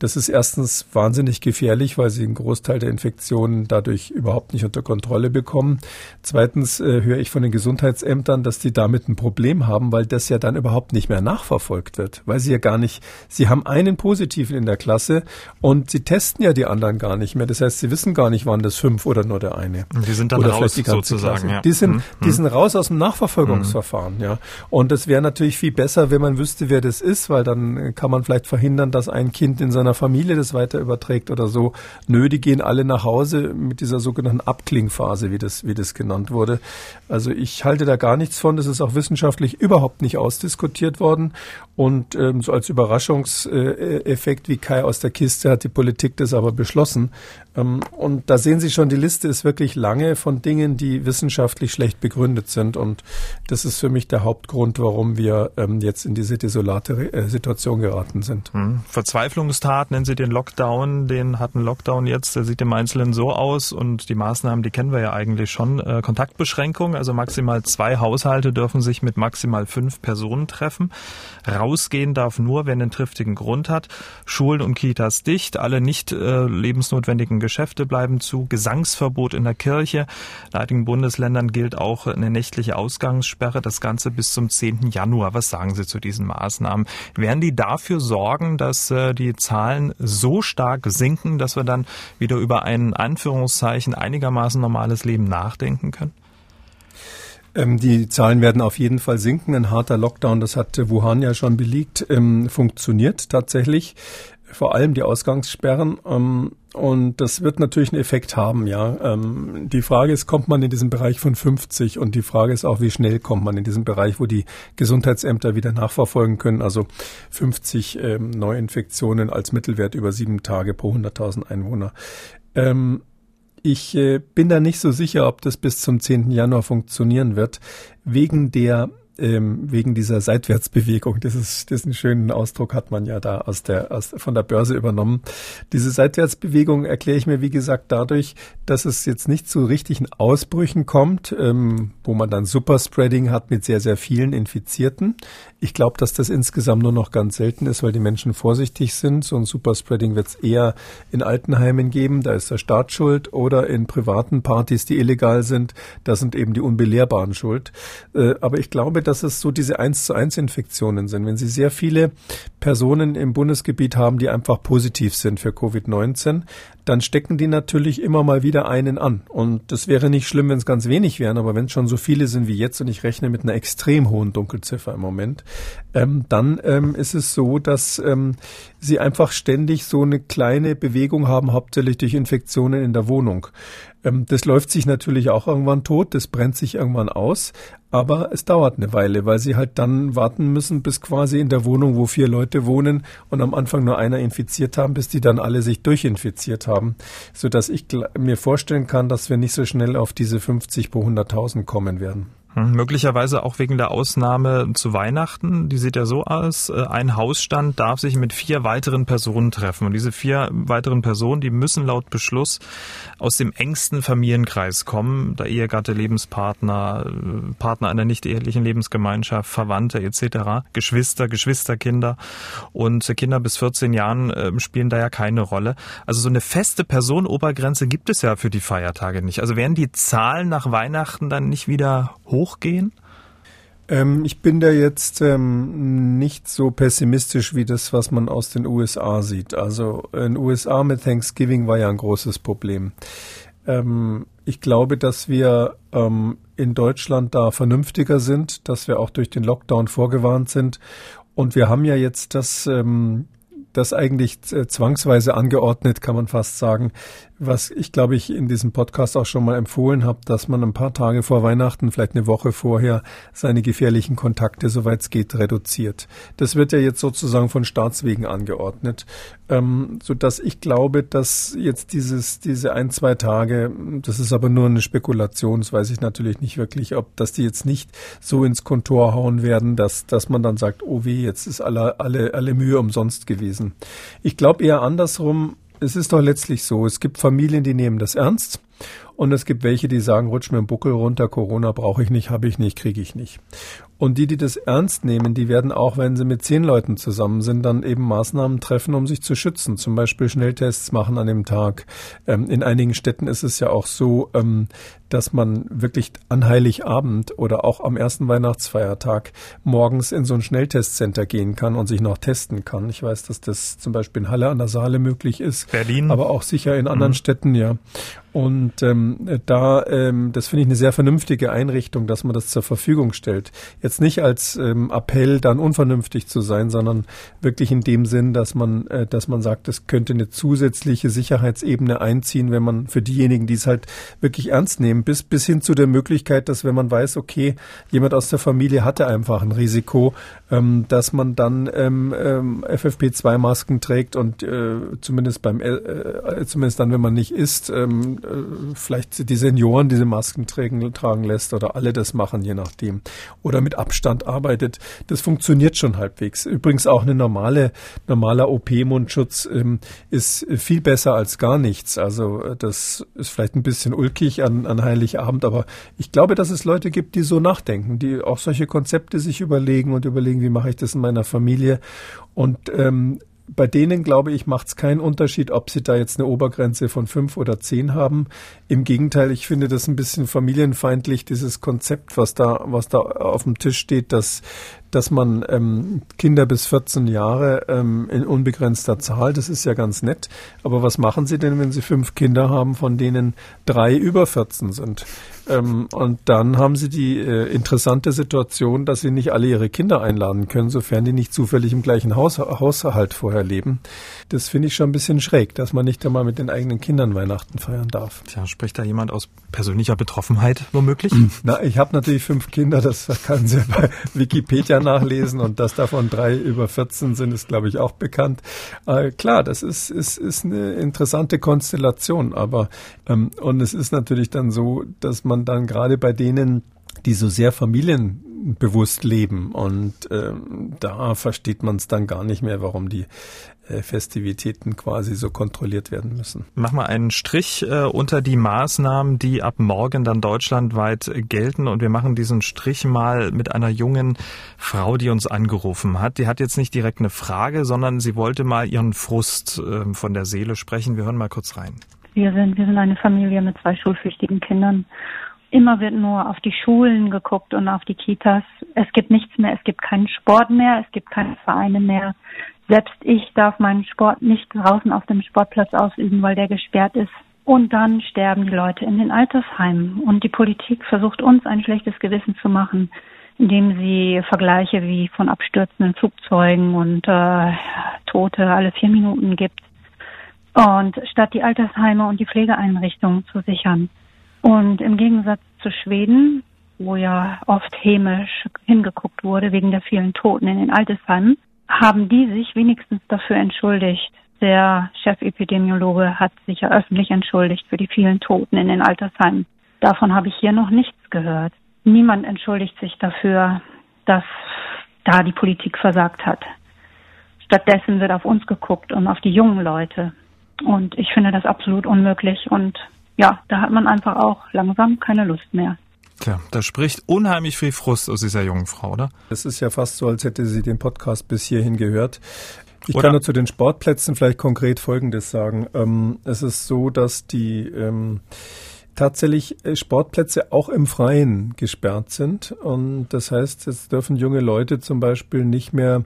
Das ist erstens wahnsinnig gefährlich, weil sie einen Großteil der Infektionen dadurch überhaupt nicht unter Kontrolle bekommen. Zweitens äh, höre ich von den Gesundheitsämtern, dass die damit ein Problem haben, weil das ja dann überhaupt nicht mehr nachverfolgt wird, weil sie ja gar nicht, sie haben einen positiven in der Klasse und sie testen ja die anderen gar nicht mehr. Das heißt, sie wissen gar nicht, wann das fünf oder nur der eine. Die sind dann oder raus sozusagen. Ja. Die sind, mhm. die sind raus aus dem Nachverfolgungsverfahren. Mhm. Ja. Und es wäre natürlich viel besser, wenn man wüsste, wer das ist, weil dann kann man vielleicht verhindern, dass ein Kind in seiner seiner Familie das weiter überträgt oder so. Nö, die gehen alle nach Hause mit dieser sogenannten Abklingphase, wie das, wie das genannt wurde. Also ich halte da gar nichts von. Das ist auch wissenschaftlich überhaupt nicht ausdiskutiert worden. Und ähm, so als Überraschungseffekt wie Kai aus der Kiste hat die Politik das aber beschlossen. Ähm, und da sehen Sie schon, die Liste ist wirklich lange von Dingen, die wissenschaftlich schlecht begründet sind. Und das ist für mich der Hauptgrund, warum wir ähm, jetzt in diese desolate äh, Situation geraten sind. Hm. Verzweiflungstat nennen Sie den Lockdown. Den hat ein Lockdown jetzt, der sieht im Einzelnen so aus. Und die Maßnahmen, die kennen wir ja eigentlich schon. Äh, Kontaktbeschränkung, also maximal zwei Haushalte dürfen sich mit maximal fünf Personen treffen. Rausgehen darf nur, wer einen triftigen Grund hat. Schulen und Kitas dicht. Alle nicht äh, lebensnotwendigen Geschäfte bleiben zu, Gesangsverbot in der Kirche. In einigen Bundesländern gilt auch eine nächtliche Ausgangssperre, das Ganze bis zum 10. Januar. Was sagen Sie zu diesen Maßnahmen? Werden die dafür sorgen, dass äh, die Zahlen so stark sinken, dass wir dann wieder über ein Anführungszeichen einigermaßen normales Leben nachdenken können? Ähm, die Zahlen werden auf jeden Fall sinken. Ein harter Lockdown, das hat Wuhan ja schon belegt, ähm, funktioniert tatsächlich. Vor allem die Ausgangssperren. Ähm, und das wird natürlich einen Effekt haben, ja. Die Frage ist, kommt man in diesen Bereich von 50? Und die Frage ist auch, wie schnell kommt man in diesen Bereich, wo die Gesundheitsämter wieder nachverfolgen können. Also 50 ähm, Neuinfektionen als Mittelwert über sieben Tage pro 100.000 Einwohner. Ähm, ich äh, bin da nicht so sicher, ob das bis zum 10. Januar funktionieren wird, wegen der ähm, wegen dieser Seitwärtsbewegung. Das ist, diesen schönen Ausdruck hat man ja da aus der, aus, von der Börse übernommen. Diese Seitwärtsbewegung erkläre ich mir, wie gesagt, dadurch, dass es jetzt nicht zu richtigen Ausbrüchen kommt, ähm, wo man dann Superspreading hat mit sehr, sehr vielen Infizierten. Ich glaube, dass das insgesamt nur noch ganz selten ist, weil die Menschen vorsichtig sind. So ein Superspreading wird es eher in Altenheimen geben, da ist der Staat schuld, oder in privaten Partys, die illegal sind, da sind eben die Unbelehrbaren schuld. Äh, aber ich glaube, dass es so diese 1 zu 1 Infektionen sind. Wenn Sie sehr viele Personen im Bundesgebiet haben, die einfach positiv sind für Covid-19, dann stecken die natürlich immer mal wieder einen an. Und das wäre nicht schlimm, wenn es ganz wenig wären, aber wenn es schon so viele sind wie jetzt und ich rechne mit einer extrem hohen Dunkelziffer im Moment, ähm, dann ähm, ist es so, dass ähm, sie einfach ständig so eine kleine Bewegung haben, hauptsächlich durch Infektionen in der Wohnung. Ähm, das läuft sich natürlich auch irgendwann tot, das brennt sich irgendwann aus, aber es dauert eine Weile, weil sie halt dann warten müssen, bis quasi in der Wohnung, wo vier Leute wohnen und am Anfang nur einer infiziert haben, bis die dann alle sich durchinfiziert haben, so dass ich mir vorstellen kann, dass wir nicht so schnell auf diese 50 pro 100.000 kommen werden. Hm, möglicherweise auch wegen der Ausnahme zu Weihnachten. Die sieht ja so aus. Äh, ein Hausstand darf sich mit vier weiteren Personen treffen. Und diese vier weiteren Personen, die müssen laut Beschluss aus dem engsten Familienkreis kommen. Der Ehegatte, Lebenspartner, äh, Partner einer nicht ehelichen Lebensgemeinschaft, Verwandte etc., Geschwister, Geschwisterkinder. Und Kinder bis 14 Jahren äh, spielen da ja keine Rolle. Also so eine feste Personenobergrenze gibt es ja für die Feiertage nicht. Also werden die Zahlen nach Weihnachten dann nicht wieder hoch hochgehen? Ähm, ich bin da jetzt ähm, nicht so pessimistisch wie das, was man aus den USA sieht. Also in den USA mit Thanksgiving war ja ein großes Problem. Ähm, ich glaube, dass wir ähm, in Deutschland da vernünftiger sind, dass wir auch durch den Lockdown vorgewarnt sind. Und wir haben ja jetzt das ähm, das eigentlich zwangsweise angeordnet, kann man fast sagen, was ich glaube ich in diesem Podcast auch schon mal empfohlen habe, dass man ein paar Tage vor Weihnachten, vielleicht eine Woche vorher, seine gefährlichen Kontakte, soweit es geht, reduziert. Das wird ja jetzt sozusagen von Staatswegen angeordnet, ähm, so dass ich glaube, dass jetzt dieses diese ein zwei Tage, das ist aber nur eine Spekulation, das weiß ich natürlich nicht wirklich, ob dass die jetzt nicht so ins Kontor hauen werden, dass dass man dann sagt, oh weh, jetzt ist alle alle alle Mühe umsonst gewesen. Ich glaube eher andersrum es ist doch letztlich so, es gibt Familien, die nehmen das ernst und es gibt welche, die sagen, rutsch mir einen Buckel runter, Corona brauche ich nicht, habe ich nicht, kriege ich nicht. Und die, die das ernst nehmen, die werden auch, wenn sie mit zehn Leuten zusammen sind, dann eben Maßnahmen treffen, um sich zu schützen. Zum Beispiel Schnelltests machen an dem Tag. Ähm, in einigen Städten ist es ja auch so, ähm, dass man wirklich an Heiligabend oder auch am ersten Weihnachtsfeiertag morgens in so ein Schnelltestcenter gehen kann und sich noch testen kann. Ich weiß, dass das zum Beispiel in Halle an der Saale möglich ist. Berlin. Aber auch sicher in anderen mhm. Städten, ja. Und ähm, da, ähm, das finde ich eine sehr vernünftige Einrichtung, dass man das zur Verfügung stellt. Jetzt nicht als ähm, Appell, dann unvernünftig zu sein, sondern wirklich in dem Sinn, dass man, äh, dass man sagt, es könnte eine zusätzliche Sicherheitsebene einziehen, wenn man für diejenigen, die es halt wirklich ernst nehmen, bis bis hin zu der Möglichkeit, dass wenn man weiß, okay, jemand aus der Familie hatte einfach ein Risiko, ähm, dass man dann ähm, ähm, FFP2-Masken trägt und äh, zumindest beim, äh, äh, zumindest dann, wenn man nicht isst, ähm, äh, vielleicht die Senioren diese Masken tragen, tragen lässt oder alle das machen, je nachdem. Oder mit Abstand arbeitet. Das funktioniert schon halbwegs. Übrigens auch eine normale, normaler OP-Mundschutz ähm, ist viel besser als gar nichts. Also äh, das ist vielleicht ein bisschen ulkig an, an Heiligabend, aber ich glaube, dass es Leute gibt, die so nachdenken, die auch solche Konzepte sich überlegen und überlegen, wie mache ich das in meiner Familie. Und ähm, bei denen, glaube ich, macht es keinen Unterschied, ob sie da jetzt eine Obergrenze von fünf oder zehn haben. Im Gegenteil, ich finde das ein bisschen familienfeindlich, dieses Konzept, was da, was da auf dem Tisch steht, dass, dass man ähm, Kinder bis 14 Jahre ähm, in unbegrenzter Zahl, das ist ja ganz nett. Aber was machen Sie denn, wenn Sie fünf Kinder haben, von denen drei über 14 sind? Ähm, und dann haben Sie die äh, interessante Situation, dass Sie nicht alle Ihre Kinder einladen können, sofern die nicht zufällig im gleichen Haus, Haushalt vorher leben. Das finde ich schon ein bisschen schräg, dass man nicht einmal mit den eigenen Kindern Weihnachten feiern darf. Tja, spricht da jemand aus persönlicher Betroffenheit womöglich? Na, ich habe natürlich fünf Kinder, das kann Sie bei Wikipedia nachlesen und dass davon drei über 14 sind, ist glaube ich auch bekannt. Äh, klar, das ist, ist, ist eine interessante Konstellation, aber ähm, und es ist natürlich dann so, dass man dann gerade bei denen, die so sehr familienbewusst leben und ähm, da versteht man es dann gar nicht mehr, warum die äh, Festivitäten quasi so kontrolliert werden müssen. Mach mal einen Strich äh, unter die Maßnahmen, die ab morgen dann deutschlandweit gelten. Und wir machen diesen Strich mal mit einer jungen Frau, die uns angerufen hat. Die hat jetzt nicht direkt eine Frage, sondern sie wollte mal ihren Frust äh, von der Seele sprechen. Wir hören mal kurz rein. Wir sind, wir sind eine Familie mit zwei schulpflichtigen Kindern. Immer wird nur auf die Schulen geguckt und auf die Kitas. Es gibt nichts mehr, es gibt keinen Sport mehr, es gibt keine Vereine mehr. Selbst ich darf meinen Sport nicht draußen auf dem Sportplatz ausüben, weil der gesperrt ist. Und dann sterben die Leute in den Altersheimen. Und die Politik versucht uns ein schlechtes Gewissen zu machen, indem sie Vergleiche wie von abstürzenden Flugzeugen und äh, Tote alle vier Minuten gibt. Und statt die Altersheime und die Pflegeeinrichtungen zu sichern. Und im Gegensatz zu Schweden, wo ja oft hämisch hingeguckt wurde wegen der vielen Toten in den Altersheimen, haben die sich wenigstens dafür entschuldigt. Der Chefepidemiologe hat sich ja öffentlich entschuldigt für die vielen Toten in den Altersheimen. Davon habe ich hier noch nichts gehört. niemand entschuldigt sich dafür, dass da die Politik versagt hat. Stattdessen wird auf uns geguckt und auf die jungen Leute. Und ich finde das absolut unmöglich. Und ja, da hat man einfach auch langsam keine Lust mehr. Tja, da spricht unheimlich viel Frust aus dieser jungen Frau, oder? Es ist ja fast so, als hätte sie den Podcast bis hierhin gehört. Ich oder? kann nur zu den Sportplätzen vielleicht konkret Folgendes sagen. Ähm, es ist so, dass die ähm, tatsächlich äh, Sportplätze auch im Freien gesperrt sind. Und das heißt, es dürfen junge Leute zum Beispiel nicht mehr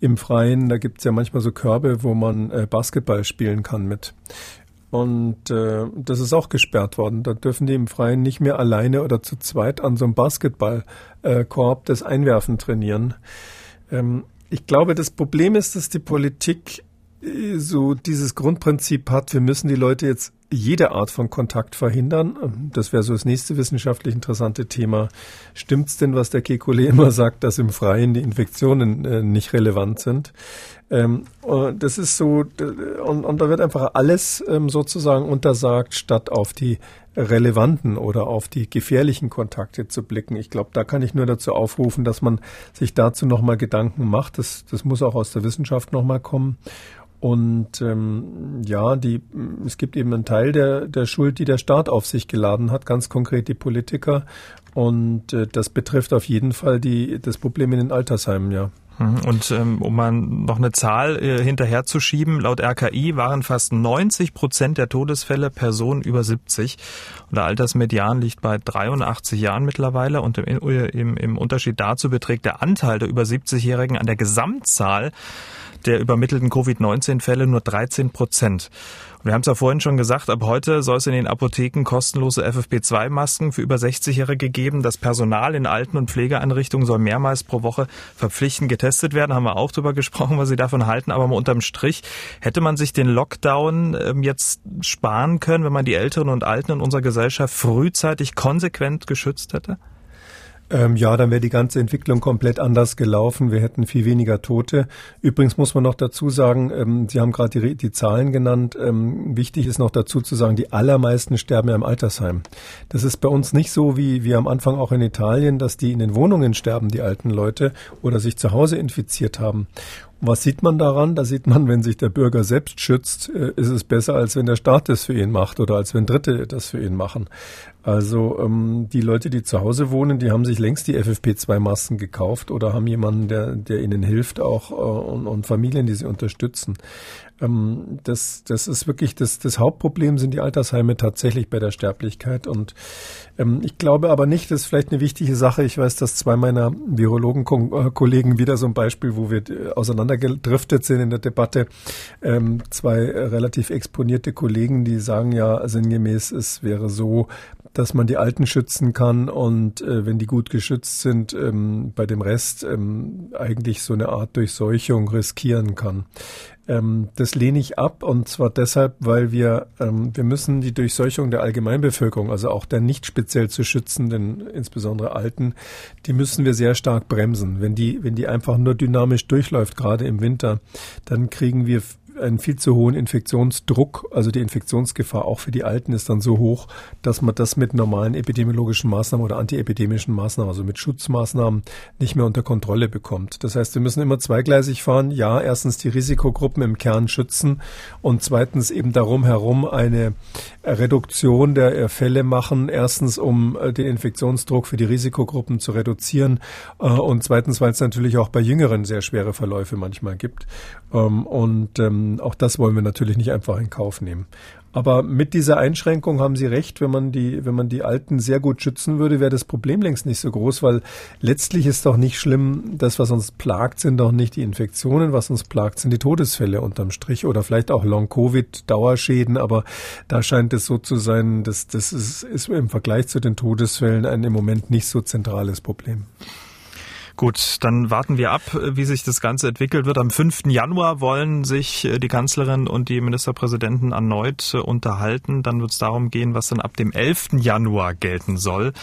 im Freien, da gibt es ja manchmal so Körbe, wo man äh, Basketball spielen kann mit. Und äh, das ist auch gesperrt worden. Da dürfen die im Freien nicht mehr alleine oder zu zweit an so einem Basketballkorb äh, das Einwerfen trainieren. Ähm, ich glaube, das Problem ist, dass die Politik äh, so dieses Grundprinzip hat, wir müssen die Leute jetzt jede Art von Kontakt verhindern. Das wäre so das nächste wissenschaftlich interessante Thema. Stimmt es denn, was der Kekule immer sagt, dass im Freien die Infektionen äh, nicht relevant sind? Ähm, das ist so, und, und, da wird einfach alles ähm, sozusagen untersagt, statt auf die relevanten oder auf die gefährlichen Kontakte zu blicken. Ich glaube, da kann ich nur dazu aufrufen, dass man sich dazu nochmal Gedanken macht. Das, das muss auch aus der Wissenschaft nochmal kommen. Und ähm, ja, die, es gibt eben einen Teil der, der Schuld, die der Staat auf sich geladen hat, ganz konkret die Politiker. Und äh, das betrifft auf jeden Fall die, das Problem in den Altersheimen, ja. Mhm. Und ähm, um mal noch eine Zahl äh, hinterherzuschieben, laut RKI waren fast 90 Prozent der Todesfälle Personen über 70. Und der Altersmedian liegt bei 83 Jahren mittlerweile. Und im, im, im Unterschied dazu beträgt der Anteil der über 70-Jährigen an der Gesamtzahl der übermittelten Covid-19-Fälle nur 13 Prozent. Wir haben es ja vorhin schon gesagt, ab heute soll es in den Apotheken kostenlose FFP2-Masken für über 60-Jährige geben. Das Personal in Alten- und Pflegeeinrichtungen soll mehrmals pro Woche verpflichtend getestet werden. Haben wir auch darüber gesprochen, was Sie davon halten. Aber mal unterm Strich, hätte man sich den Lockdown ähm, jetzt sparen können, wenn man die Älteren und Alten in unserer Gesellschaft frühzeitig konsequent geschützt hätte? Ähm, ja, dann wäre die ganze Entwicklung komplett anders gelaufen. Wir hätten viel weniger Tote. Übrigens muss man noch dazu sagen, ähm, Sie haben gerade die, die, Zahlen genannt. Ähm, wichtig ist noch dazu zu sagen, die allermeisten sterben ja im Altersheim. Das ist bei uns nicht so wie, wie am Anfang auch in Italien, dass die in den Wohnungen sterben, die alten Leute, oder sich zu Hause infiziert haben. Was sieht man daran? Da sieht man, wenn sich der Bürger selbst schützt, äh, ist es besser, als wenn der Staat das für ihn macht oder als wenn Dritte das für ihn machen. Also ähm, die Leute, die zu Hause wohnen, die haben sich längst die FFP2-Masken gekauft oder haben jemanden, der, der ihnen hilft auch äh, und, und Familien, die sie unterstützen. Ähm, das, das ist wirklich das, das Hauptproblem sind die Altersheime tatsächlich bei der Sterblichkeit. Und ähm, ich glaube aber nicht, das ist vielleicht eine wichtige Sache. Ich weiß, dass zwei meiner Virologen-Kollegen wieder so ein Beispiel, wo wir äh, auseinandergedriftet sind in der Debatte, ähm, zwei relativ exponierte Kollegen, die sagen ja sinngemäß, es wäre so, dass man die Alten schützen kann und äh, wenn die gut geschützt sind, ähm, bei dem Rest ähm, eigentlich so eine Art Durchseuchung riskieren kann. Ähm, das lehne ich ab und zwar deshalb, weil wir, ähm, wir müssen die Durchseuchung der Allgemeinbevölkerung, also auch der nicht speziell zu schützenden, insbesondere Alten, die müssen wir sehr stark bremsen. Wenn die, wenn die einfach nur dynamisch durchläuft, gerade im Winter, dann kriegen wir einen viel zu hohen Infektionsdruck, also die Infektionsgefahr auch für die Alten ist dann so hoch, dass man das mit normalen epidemiologischen Maßnahmen oder antiepidemischen Maßnahmen, also mit Schutzmaßnahmen, nicht mehr unter Kontrolle bekommt. Das heißt, wir müssen immer zweigleisig fahren. Ja, erstens die Risikogruppen im Kern schützen und zweitens eben darum herum eine Reduktion der Fälle machen. Erstens, um äh, den Infektionsdruck für die Risikogruppen zu reduzieren äh, und zweitens, weil es natürlich auch bei Jüngeren sehr schwere Verläufe manchmal gibt. Ähm, und ähm, auch das wollen wir natürlich nicht einfach in Kauf nehmen. Aber mit dieser Einschränkung haben Sie recht, wenn man die, wenn man die Alten sehr gut schützen würde, wäre das Problem längst nicht so groß, weil letztlich ist doch nicht schlimm, das, was uns plagt, sind doch nicht die Infektionen, was uns plagt, sind die Todesfälle unterm Strich oder vielleicht auch Long-Covid, Dauerschäden, aber da scheint es so zu sein, dass das ist, ist im Vergleich zu den Todesfällen ein im Moment nicht so zentrales Problem. Gut, dann warten wir ab, wie sich das Ganze entwickelt wird. Am 5. Januar wollen sich äh, die Kanzlerin und die Ministerpräsidenten erneut äh, unterhalten. Dann wird es darum gehen, was dann ab dem 11. Januar gelten soll.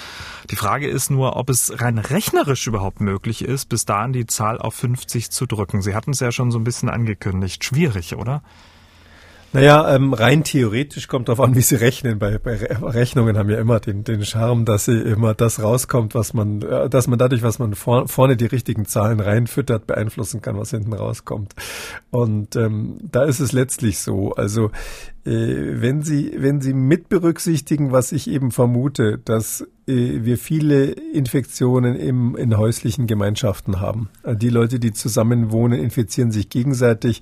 Die Frage ist nur, ob es rein rechnerisch überhaupt möglich ist, bis dahin die Zahl auf 50 zu drücken. Sie hatten es ja schon so ein bisschen angekündigt. Schwierig, oder? Naja, ähm, rein theoretisch kommt darauf an, wie Sie rechnen. Bei, bei Rechnungen haben ja immer den, den Charme, dass sie immer das rauskommt, was man, äh, dass man dadurch, was man vor, vorne die richtigen Zahlen reinfüttert, beeinflussen kann, was hinten rauskommt. Und ähm, da ist es letztlich so. Also äh, wenn Sie, wenn Sie mit berücksichtigen, was ich eben vermute, dass wir viele Infektionen im, in häuslichen Gemeinschaften haben. Äh, die Leute, die zusammen wohnen, infizieren sich gegenseitig,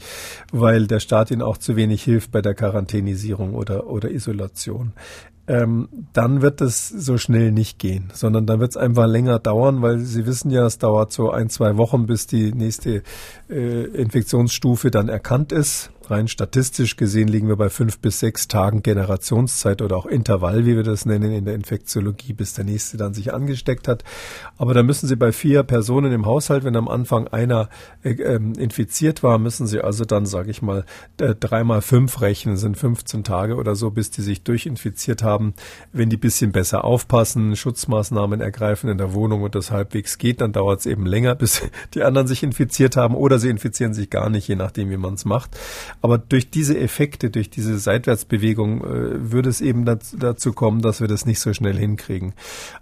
weil der Staat ihnen auch zu wenig hilft bei der Quarantänisierung oder, oder Isolation ähm, dann wird es so schnell nicht gehen, sondern dann wird es einfach länger dauern, weil Sie wissen ja, es dauert so ein, zwei Wochen, bis die nächste äh, Infektionsstufe dann erkannt ist rein statistisch gesehen liegen wir bei fünf bis sechs Tagen Generationszeit oder auch Intervall, wie wir das nennen in der Infektiologie, bis der nächste dann sich angesteckt hat. Aber da müssen Sie bei vier Personen im Haushalt, wenn am Anfang einer äh, ähm, infiziert war, müssen Sie also dann, sage ich mal, dreimal fünf rechnen, sind 15 Tage oder so, bis die sich durchinfiziert haben. Wenn die bisschen besser aufpassen, Schutzmaßnahmen ergreifen in der Wohnung und das halbwegs geht, dann dauert es eben länger, bis die anderen sich infiziert haben oder sie infizieren sich gar nicht, je nachdem, wie man es macht. Aber durch diese Effekte, durch diese Seitwärtsbewegung äh, würde es eben dazu kommen, dass wir das nicht so schnell hinkriegen.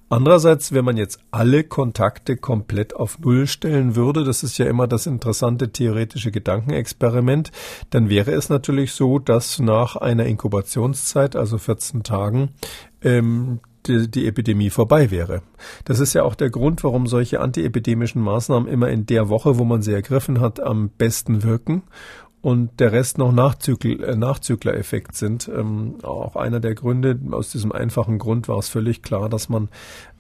Andererseits, wenn man jetzt alle Kontakte komplett auf Null stellen würde, das ist ja immer das interessante theoretische Gedankenexperiment, dann wäre es natürlich so, dass nach einer Inkubationszeit, also 14 Tagen, ähm, die, die Epidemie vorbei wäre. Das ist ja auch der Grund, warum solche antiepidemischen Maßnahmen immer in der Woche, wo man sie ergriffen hat, am besten wirken und der Rest noch Nachzügel, äh, Nachzüglereffekt sind. Ähm, auch einer der Gründe, aus diesem einfachen Grund war es völlig klar, dass man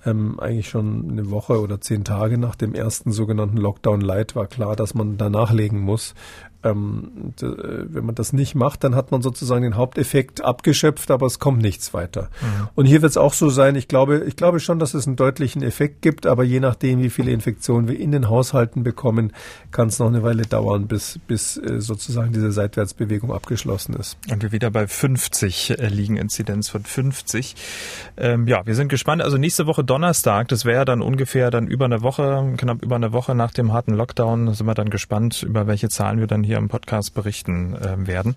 ähm, eigentlich schon eine Woche oder zehn Tage nach dem ersten sogenannten Lockdown Light war klar, dass man da nachlegen muss, ähm, wenn man das nicht macht, dann hat man sozusagen den Haupteffekt abgeschöpft, aber es kommt nichts weiter. Mhm. Und hier wird es auch so sein. Ich glaube, ich glaube schon, dass es einen deutlichen Effekt gibt, aber je nachdem, wie viele Infektionen wir in den Haushalten bekommen, kann es noch eine Weile dauern, bis, bis äh, sozusagen diese Seitwärtsbewegung abgeschlossen ist. Und wir wieder bei 50 äh, liegen, Inzidenz von 50. Ähm, ja, wir sind gespannt. Also nächste Woche Donnerstag, das wäre dann ungefähr dann über eine Woche, knapp über eine Woche nach dem harten Lockdown, sind wir dann gespannt, über welche Zahlen wir dann hier im Podcast berichten äh, werden.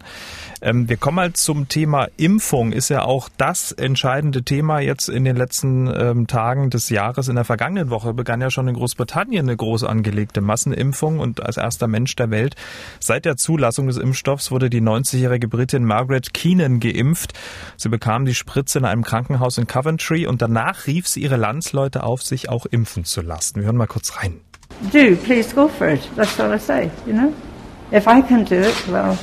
Ähm, wir kommen mal zum Thema Impfung. Ist ja auch das entscheidende Thema jetzt in den letzten ähm, Tagen des Jahres. In der vergangenen Woche begann ja schon in Großbritannien eine groß angelegte Massenimpfung und als erster Mensch der Welt seit der Zulassung des Impfstoffs wurde die 90-jährige Britin Margaret Keenan geimpft. Sie bekam die Spritze in einem Krankenhaus in Coventry und danach rief sie ihre Landsleute auf, sich auch impfen zu lassen. Wir hören mal kurz rein. Do, please go for it. That's all I say, you know? If I can do it, well,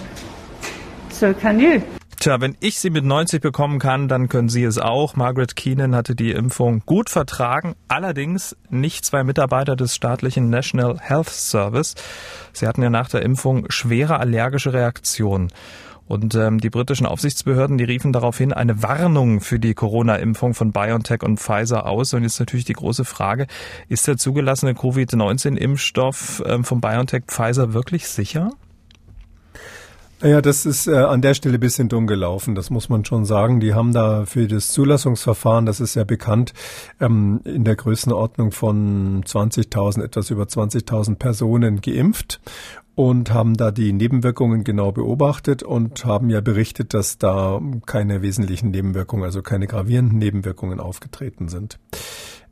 so can you. Tja, wenn ich sie mit 90 bekommen kann, dann können Sie es auch. Margaret Keenan hatte die Impfung gut vertragen, allerdings nicht zwei Mitarbeiter des staatlichen National Health Service. Sie hatten ja nach der Impfung schwere allergische Reaktionen. Und ähm, die britischen Aufsichtsbehörden, die riefen daraufhin eine Warnung für die Corona-Impfung von BioNTech und Pfizer aus. Und jetzt natürlich die große Frage, ist der zugelassene Covid-19-Impfstoff ähm, von BioNTech Pfizer wirklich sicher? Ja, das ist äh, an der Stelle ein bisschen dumm gelaufen, das muss man schon sagen. Die haben da für das Zulassungsverfahren, das ist ja bekannt, ähm, in der Größenordnung von 20.000, etwas über 20.000 Personen geimpft und haben da die Nebenwirkungen genau beobachtet und haben ja berichtet, dass da keine wesentlichen Nebenwirkungen, also keine gravierenden Nebenwirkungen aufgetreten sind.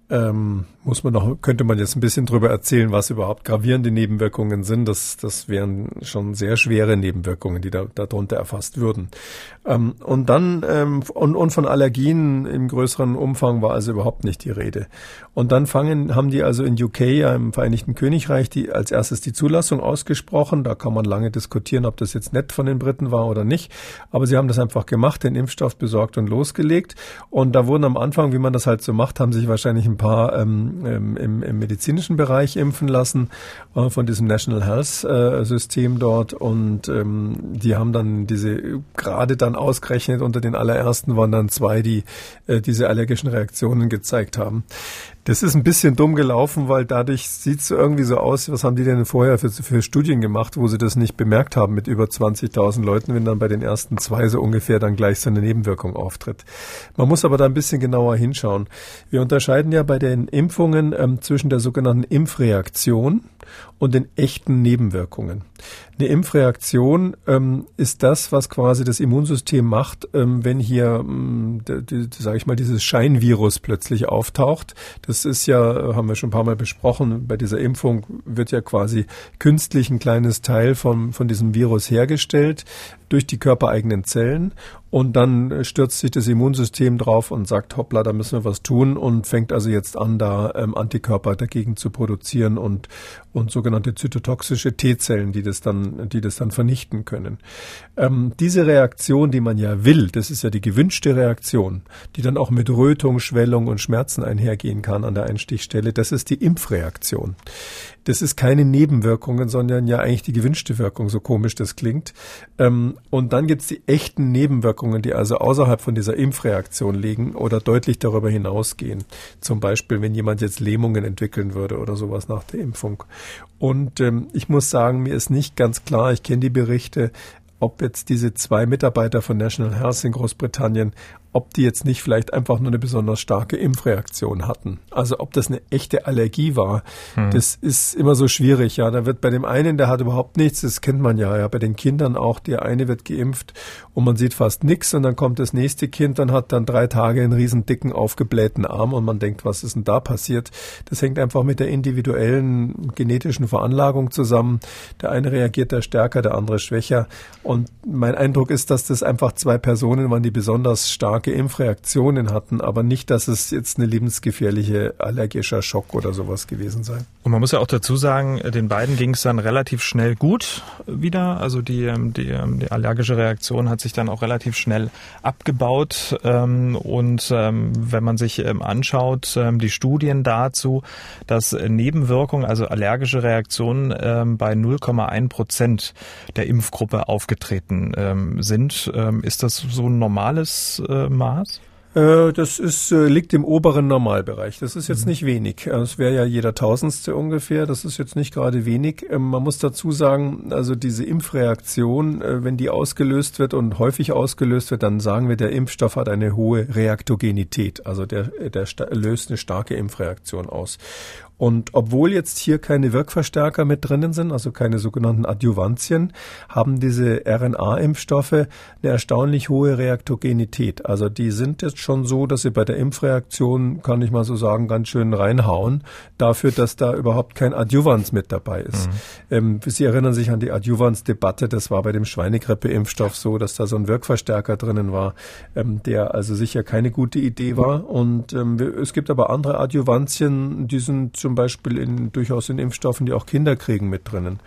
Ähm, muss man noch, könnte man jetzt ein bisschen drüber erzählen, was überhaupt gravierende Nebenwirkungen sind. Das, das wären schon sehr schwere Nebenwirkungen, die da, darunter erfasst würden. Ähm, und dann, ähm, und, und von Allergien im größeren Umfang war also überhaupt nicht die Rede. Und dann fangen, haben die also in UK, ja, im Vereinigten Königreich, die als erstes die Zulassung ausgesprochen. Da kann man lange diskutieren, ob das jetzt nett von den Briten war oder nicht. Aber sie haben das einfach gemacht, den Impfstoff besorgt und losgelegt. Und da wurden am Anfang, wie man das halt so macht, haben sich wahrscheinlich ein paar ähm, ähm, im, im, medizinischen Bereich impfen lassen äh, von diesem National Health äh, System dort und ähm, die haben dann diese gerade dann ausgerechnet unter den allerersten waren dann zwei, die äh, diese allergischen Reaktionen gezeigt haben. Das ist ein bisschen dumm gelaufen, weil dadurch sieht es irgendwie so aus, was haben die denn vorher für, für Studien gemacht, wo sie das nicht bemerkt haben mit über 20.000 Leuten, wenn dann bei den ersten zwei so ungefähr dann gleich so eine Nebenwirkung auftritt. Man muss aber da ein bisschen genauer hinschauen. Wir unterscheiden ja bei den Impfungen ähm, zwischen der sogenannten Impfreaktion und den echten Nebenwirkungen. Eine Impfreaktion ähm, ist das, was quasi das Immunsystem macht, ähm, wenn hier, ähm, sage ich mal, dieses Scheinvirus plötzlich auftaucht. Das ist ja, haben wir schon ein paar Mal besprochen, bei dieser Impfung wird ja quasi künstlich ein kleines Teil von, von diesem Virus hergestellt durch die körpereigenen Zellen und dann stürzt sich das Immunsystem drauf und sagt, hoppla, da müssen wir was tun und fängt also jetzt an, da ähm, Antikörper dagegen zu produzieren und, und sogenannte zytotoxische T-Zellen, die das dann, die das dann vernichten können. Ähm, diese Reaktion, die man ja will, das ist ja die gewünschte Reaktion, die dann auch mit Rötung, Schwellung und Schmerzen einhergehen kann an der Einstichstelle, das ist die Impfreaktion. Das ist keine Nebenwirkungen, sondern ja eigentlich die gewünschte Wirkung, so komisch das klingt. Ähm, und dann gibt's die echten Nebenwirkungen, die also außerhalb von dieser Impfreaktion liegen oder deutlich darüber hinausgehen. Zum Beispiel, wenn jemand jetzt Lähmungen entwickeln würde oder sowas nach der Impfung. Und ähm, ich muss sagen, mir ist nicht ganz klar, ich kenne die Berichte, ob jetzt diese zwei Mitarbeiter von National Health in Großbritannien, ob die jetzt nicht vielleicht einfach nur eine besonders starke Impfreaktion hatten. Also ob das eine echte Allergie war, hm. das ist immer so schwierig. Ja, da wird bei dem einen, der hat überhaupt nichts, das kennt man ja, ja, bei den Kindern auch, der eine wird geimpft und man sieht fast nichts und dann kommt das nächste Kind, dann hat dann drei Tage einen riesen dicken aufgeblähten Arm und man denkt, was ist denn da passiert? Das hängt einfach mit der individuellen genetischen Veranlagung zusammen. Der eine reagiert da stärker, der andere schwächer und mein Eindruck ist, dass das einfach zwei Personen waren, die besonders stark starke Impfreaktionen hatten, aber nicht, dass es jetzt eine lebensgefährliche allergischer Schock oder sowas gewesen sei. Und man muss ja auch dazu sagen, den beiden ging es dann relativ schnell gut wieder. Also die, ähm, die, ähm, die allergische Reaktion hat sich dann auch relativ schnell abgebaut. Ähm, und wenn man sich anschaut, die Studien dazu, dass Nebenwirkungen, also allergische Reaktionen bei 0,1 Prozent der Impfgruppe aufgetreten sind, ist das so ein normales Maß? Äh, das ist, äh, liegt im oberen Normalbereich. Das ist jetzt mhm. nicht wenig. Äh, es wäre ja jeder Tausendste ungefähr. Das ist jetzt nicht gerade wenig. Ähm, man muss dazu sagen, also diese Impfreaktion, wenn die ausgelöst wird und häufig ausgelöst wird, dann sagen wir, der Impfstoff hat eine hohe Reaktogenität. Also der, der löst eine starke Impfreaktion aus. Und obwohl jetzt hier keine Wirkverstärker mit drinnen sind, also keine sogenannten Adjuvantien, haben diese RNA-Impfstoffe eine erstaunlich hohe Reaktogenität. Also die sind jetzt schon so, dass sie bei der Impfreaktion, kann ich mal so sagen, ganz schön reinhauen, dafür, dass da überhaupt kein Adjuvans mit dabei ist. Mhm. Ähm, sie erinnern sich an die Adjuvans-Debatte, das war bei dem Schweinegrippe-Impfstoff so, dass da so ein Wirkverstärker drinnen war, ähm, der also sicher keine gute Idee war. Und ähm, es gibt aber andere Adjuvantien, die sind zum Beispiel in, durchaus in Impfstoffen, die auch Kinder kriegen, mit drinnen.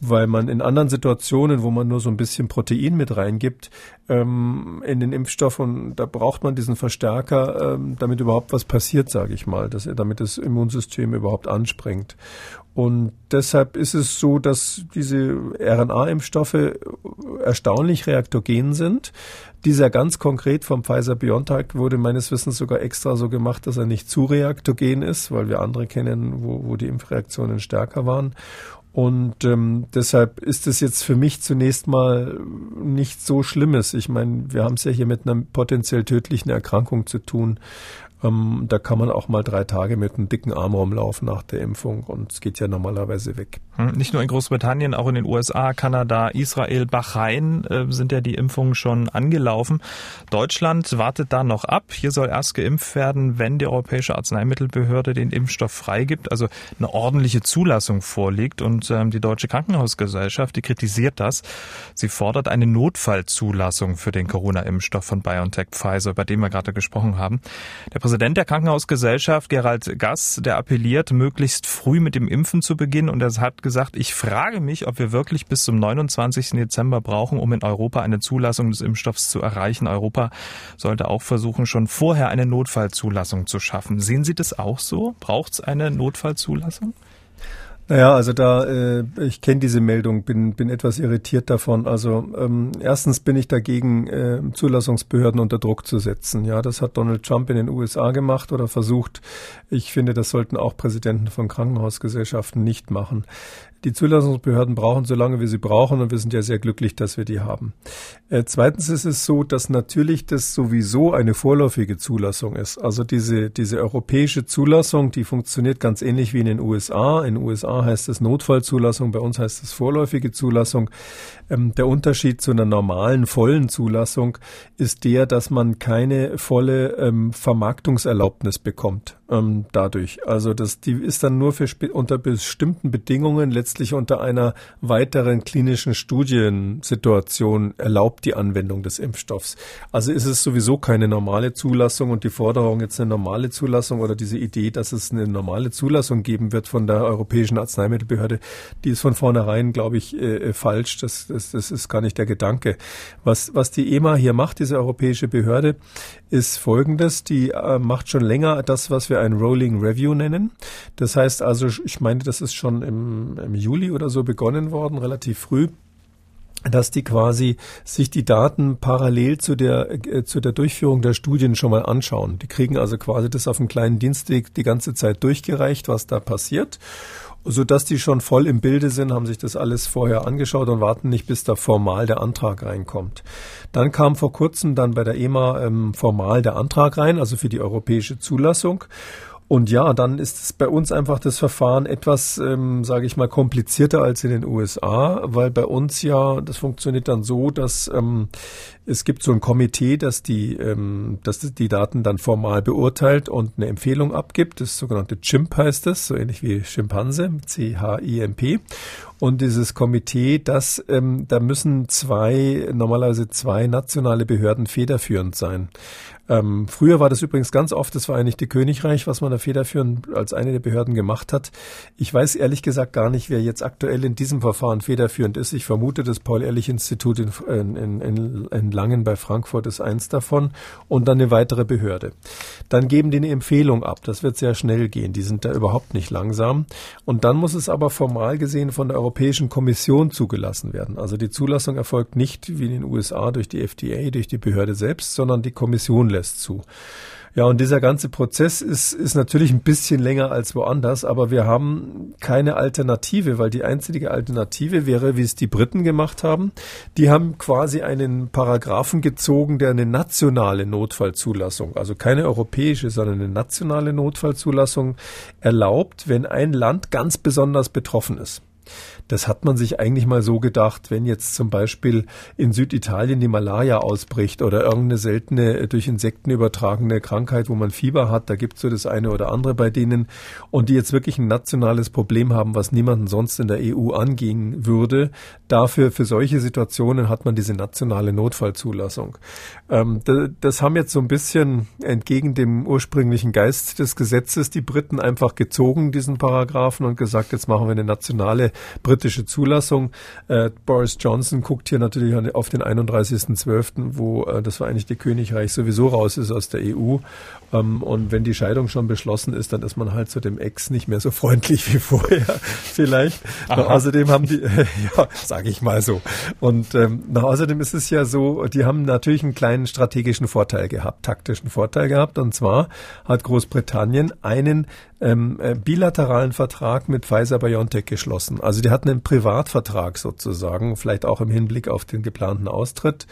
Weil man in anderen Situationen, wo man nur so ein bisschen Protein mit reingibt, ähm, in den Impfstoffen, da braucht man diesen Verstärker, ähm, damit überhaupt was passiert, sage ich mal, dass, damit das Immunsystem überhaupt anspringt. Und deshalb ist es so, dass diese RNA-Impfstoffe erstaunlich reaktogen sind. Dieser ganz konkret vom Pfizer-BioNTech wurde meines Wissens sogar extra so gemacht, dass er nicht zu reaktogen ist, weil wir andere kennen, wo, wo die Impfreaktionen stärker waren. Und ähm, deshalb ist es jetzt für mich zunächst mal nicht so Schlimmes. Ich meine, wir haben es ja hier mit einer potenziell tödlichen Erkrankung zu tun. Ähm, da kann man auch mal drei Tage mit einem dicken Arm rumlaufen nach der Impfung und es geht ja normalerweise weg. Hm, nicht nur in Großbritannien, auch in den USA, Kanada, Israel, Bahrain äh, sind ja die Impfungen schon angelaufen. Deutschland wartet da noch ab. Hier soll erst geimpft werden, wenn die Europäische Arzneimittelbehörde den Impfstoff freigibt, also eine ordentliche Zulassung vorliegt. Und ähm, die Deutsche Krankenhausgesellschaft, die kritisiert das. Sie fordert eine Notfallzulassung für den Corona-Impfstoff von BioNTech Pfizer, über den wir gerade gesprochen haben. Der Präsident der Krankenhausgesellschaft, Gerald Gass, der appelliert, möglichst früh mit dem Impfen zu beginnen und er hat gesagt, ich frage mich, ob wir wirklich bis zum 29. Dezember brauchen, um in Europa eine Zulassung des Impfstoffs zu erreichen. Europa sollte auch versuchen, schon vorher eine Notfallzulassung zu schaffen. Sehen Sie das auch so? Braucht es eine Notfallzulassung? Naja, also da, äh, ich kenne diese Meldung, bin, bin etwas irritiert davon. Also ähm, erstens bin ich dagegen, äh, Zulassungsbehörden unter Druck zu setzen. Ja, das hat Donald Trump in den USA gemacht oder versucht. Ich finde, das sollten auch Präsidenten von Krankenhausgesellschaften nicht machen. Die Zulassungsbehörden brauchen so lange, wie sie brauchen und wir sind ja sehr glücklich, dass wir die haben. Äh, zweitens ist es so, dass natürlich das sowieso eine vorläufige Zulassung ist. Also diese, diese europäische Zulassung, die funktioniert ganz ähnlich wie in den USA. In den USA heißt es Notfallzulassung, bei uns heißt es vorläufige Zulassung. Ähm, der Unterschied zu einer normalen, vollen Zulassung ist der, dass man keine volle ähm, Vermarktungserlaubnis bekommt ähm, dadurch. Also das, die ist dann nur für unter bestimmten Bedingungen letztlich unter einer weiteren klinischen Studiensituation erlaubt die Anwendung des Impfstoffs. Also ist es sowieso keine normale Zulassung und die Forderung jetzt eine normale Zulassung oder diese Idee, dass es eine normale Zulassung geben wird von der Europäischen Arzneimittelbehörde, die ist von vornherein, glaube ich, äh, äh, falsch. Das, das, das ist gar nicht der Gedanke. Was, was die EMA hier macht, diese europäische Behörde, ist folgendes. Die äh, macht schon länger das, was wir ein Rolling Review nennen. Das heißt also, ich meine, das ist schon im, im Juli oder so begonnen worden, relativ früh dass die quasi sich die Daten parallel zu der äh, zu der Durchführung der Studien schon mal anschauen. Die kriegen also quasi das auf einem kleinen Dienstweg die ganze Zeit durchgereicht, was da passiert so dass die schon voll im Bilde sind, haben sich das alles vorher angeschaut und warten nicht, bis da formal der Antrag reinkommt. Dann kam vor kurzem dann bei der EMA ähm, formal der Antrag rein, also für die europäische Zulassung. Und ja, dann ist es bei uns einfach das Verfahren etwas, ähm, sage ich mal, komplizierter als in den USA, weil bei uns ja, das funktioniert dann so, dass ähm, es gibt so ein Komitee, das die, ähm, das die Daten dann formal beurteilt und eine Empfehlung abgibt. Das sogenannte CHIMP heißt es, so ähnlich wie Schimpanse, C-H-I-M-P. Und dieses Komitee, das, ähm, da müssen zwei, normalerweise zwei nationale Behörden federführend sein. Ähm, früher war das übrigens ganz oft das Vereinigte Königreich, was man da federführend als eine der Behörden gemacht hat. Ich weiß ehrlich gesagt gar nicht, wer jetzt aktuell in diesem Verfahren federführend ist. Ich vermute, das Paul-Ehrlich-Institut in, in, in, in Langen bei Frankfurt ist eins davon und dann eine weitere Behörde. Dann geben die eine Empfehlung ab. Das wird sehr schnell gehen. Die sind da überhaupt nicht langsam. Und dann muss es aber formal gesehen von der Europäischen Kommission zugelassen werden. Also die Zulassung erfolgt nicht wie in den USA durch die FDA, durch die Behörde selbst, sondern die Kommission lässt zu. Ja, und dieser ganze Prozess ist, ist natürlich ein bisschen länger als woanders, aber wir haben keine Alternative, weil die einzige Alternative wäre, wie es die Briten gemacht haben. Die haben quasi einen Paragraphen gezogen, der eine nationale Notfallzulassung, also keine europäische, sondern eine nationale Notfallzulassung erlaubt, wenn ein Land ganz besonders betroffen ist. Das hat man sich eigentlich mal so gedacht, wenn jetzt zum Beispiel in Süditalien die Malaria ausbricht oder irgendeine seltene äh, durch Insekten übertragene Krankheit, wo man Fieber hat, da gibt es so das eine oder andere bei denen und die jetzt wirklich ein nationales Problem haben, was niemanden sonst in der EU angehen würde. Dafür, für solche Situationen hat man diese nationale Notfallzulassung. Ähm, das haben jetzt so ein bisschen entgegen dem ursprünglichen Geist des Gesetzes die Briten einfach gezogen, diesen Paragraphen, und gesagt, jetzt machen wir eine nationale britische Zulassung. Äh, Boris Johnson guckt hier natürlich auf den 31.12., wo äh, das Vereinigte Königreich sowieso raus ist aus der EU. Ähm, und wenn die Scheidung schon beschlossen ist, dann ist man halt zu dem Ex nicht mehr so freundlich wie vorher vielleicht. außerdem haben die, äh, ja, sage ich mal so. Und ähm, na, außerdem ist es ja so, die haben natürlich einen kleinen strategischen Vorteil gehabt, taktischen Vorteil gehabt. Und zwar hat Großbritannien einen ähm, äh, bilateralen Vertrag mit Pfizer BioNTech geschlossen. Also die hatten einen Privatvertrag sozusagen, vielleicht auch im Hinblick auf den geplanten Austritt.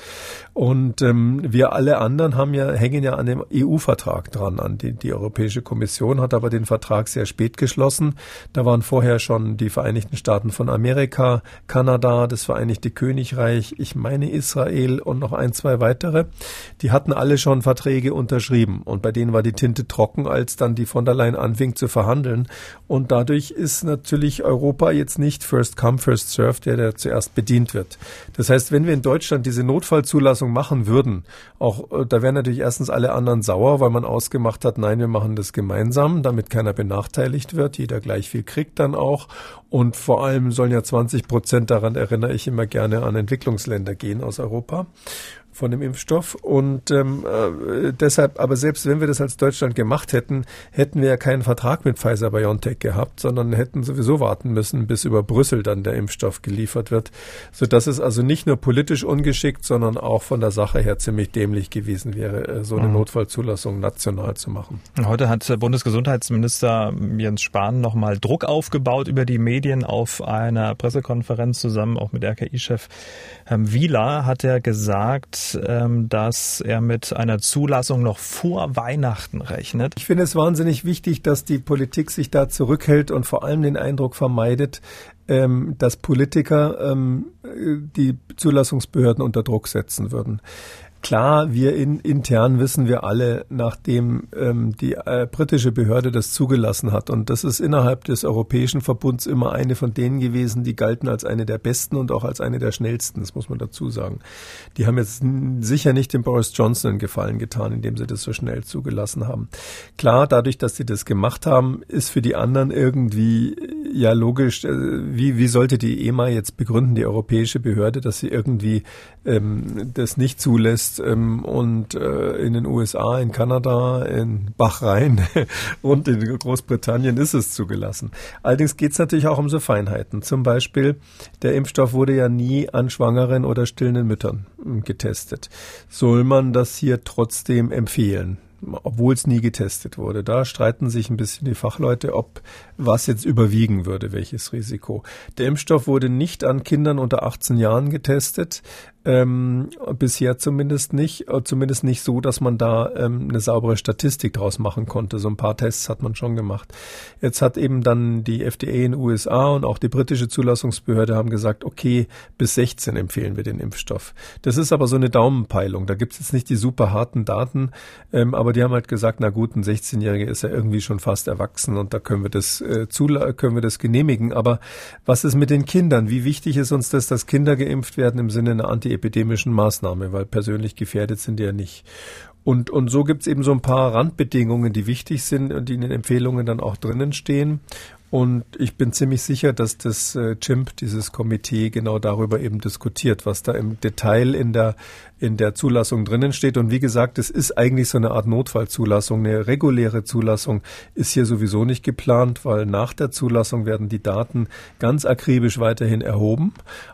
Und ähm, wir alle anderen haben ja, hängen ja an dem EU-Vertrag dran. An die, die Europäische Kommission hat aber den Vertrag sehr spät geschlossen. Da waren vorher schon die Vereinigten Staaten von Amerika, Kanada, das Vereinigte Königreich, ich meine Israel und noch ein, zwei weitere. Die hatten alle schon Verträge unterschrieben und bei denen war die Tinte trocken, als dann die von der Leyen anfing zu verhandeln. Und dadurch ist natürlich Europa jetzt nicht First Come, First Serve, der, der zuerst bedient wird. Das heißt, wenn wir in Deutschland diese Notfallzulassung machen würden, auch äh, da wären natürlich erstens alle anderen sauer, weil man ausgemacht hat, nein, wir machen das gemeinsam, damit keiner benachteiligt wird, jeder gleich viel kriegt dann auch. Und vor allem sollen ja 20 Prozent, daran erinnere ich immer gerne an Entwicklungsländer gehen aus Europa. Von dem Impfstoff. Und ähm, äh, deshalb, aber selbst wenn wir das als Deutschland gemacht hätten, hätten wir ja keinen Vertrag mit Pfizer BioNTech gehabt, sondern hätten sowieso warten müssen, bis über Brüssel dann der Impfstoff geliefert wird. So dass es also nicht nur politisch ungeschickt, sondern auch von der Sache her ziemlich dämlich gewesen wäre, äh, so eine mhm. Notfallzulassung national zu machen. Heute hat Bundesgesundheitsminister Jens Spahn nochmal Druck aufgebaut über die Medien auf einer Pressekonferenz zusammen auch mit RKI-Chef Herrn Wieler hat er gesagt, ähm, dass er mit einer Zulassung noch vor Weihnachten rechnet. Ich finde es wahnsinnig wichtig, dass die Politik sich da zurückhält und vor allem den Eindruck vermeidet, ähm, dass Politiker ähm, die Zulassungsbehörden unter Druck setzen würden. Klar, wir in, intern wissen wir alle, nachdem ähm, die äh, britische Behörde das zugelassen hat, und das ist innerhalb des Europäischen Verbunds immer eine von denen gewesen, die galten als eine der besten und auch als eine der schnellsten, das muss man dazu sagen. Die haben jetzt sicher nicht dem Boris Johnson einen Gefallen getan, indem sie das so schnell zugelassen haben. Klar, dadurch, dass sie das gemacht haben, ist für die anderen irgendwie ja logisch, äh, wie, wie sollte die EMA jetzt begründen, die europäische Behörde, dass sie irgendwie ähm, das nicht zulässt, ist ähm, und äh, in den USA, in Kanada, in Bahrain und in Großbritannien ist es zugelassen. Allerdings geht es natürlich auch um so Feinheiten. Zum Beispiel, der Impfstoff wurde ja nie an schwangeren oder stillenden Müttern hm, getestet. Soll man das hier trotzdem empfehlen? obwohl es nie getestet wurde. Da streiten sich ein bisschen die Fachleute, ob was jetzt überwiegen würde, welches Risiko. Der Impfstoff wurde nicht an Kindern unter 18 Jahren getestet. Ähm, bisher zumindest nicht, äh, zumindest nicht so, dass man da ähm, eine saubere Statistik draus machen konnte. So ein paar Tests hat man schon gemacht. Jetzt hat eben dann die FDA in den USA und auch die britische Zulassungsbehörde haben gesagt, okay, bis 16 empfehlen wir den Impfstoff. Das ist aber so eine Daumenpeilung. Da gibt es jetzt nicht die super harten Daten, ähm, aber die haben halt gesagt, na gut, ein 16-Jähriger ist ja irgendwie schon fast erwachsen und da können wir das äh, können wir das genehmigen. Aber was ist mit den Kindern? Wie wichtig ist uns das, dass Kinder geimpft werden im Sinne einer anti epidemischen Maßnahme, weil persönlich gefährdet sind die ja nicht. Und, und so gibt es eben so ein paar Randbedingungen, die wichtig sind und die in den Empfehlungen dann auch drinnen stehen. Und ich bin ziemlich sicher, dass das äh, CHIMP, dieses Komitee, genau darüber eben diskutiert, was da im Detail in der in der Zulassung drinnen steht. Und wie gesagt, es ist eigentlich so eine Art Notfallzulassung. Eine reguläre Zulassung ist hier sowieso nicht geplant, weil nach der Zulassung werden die Daten ganz akribisch weiterhin erhoben.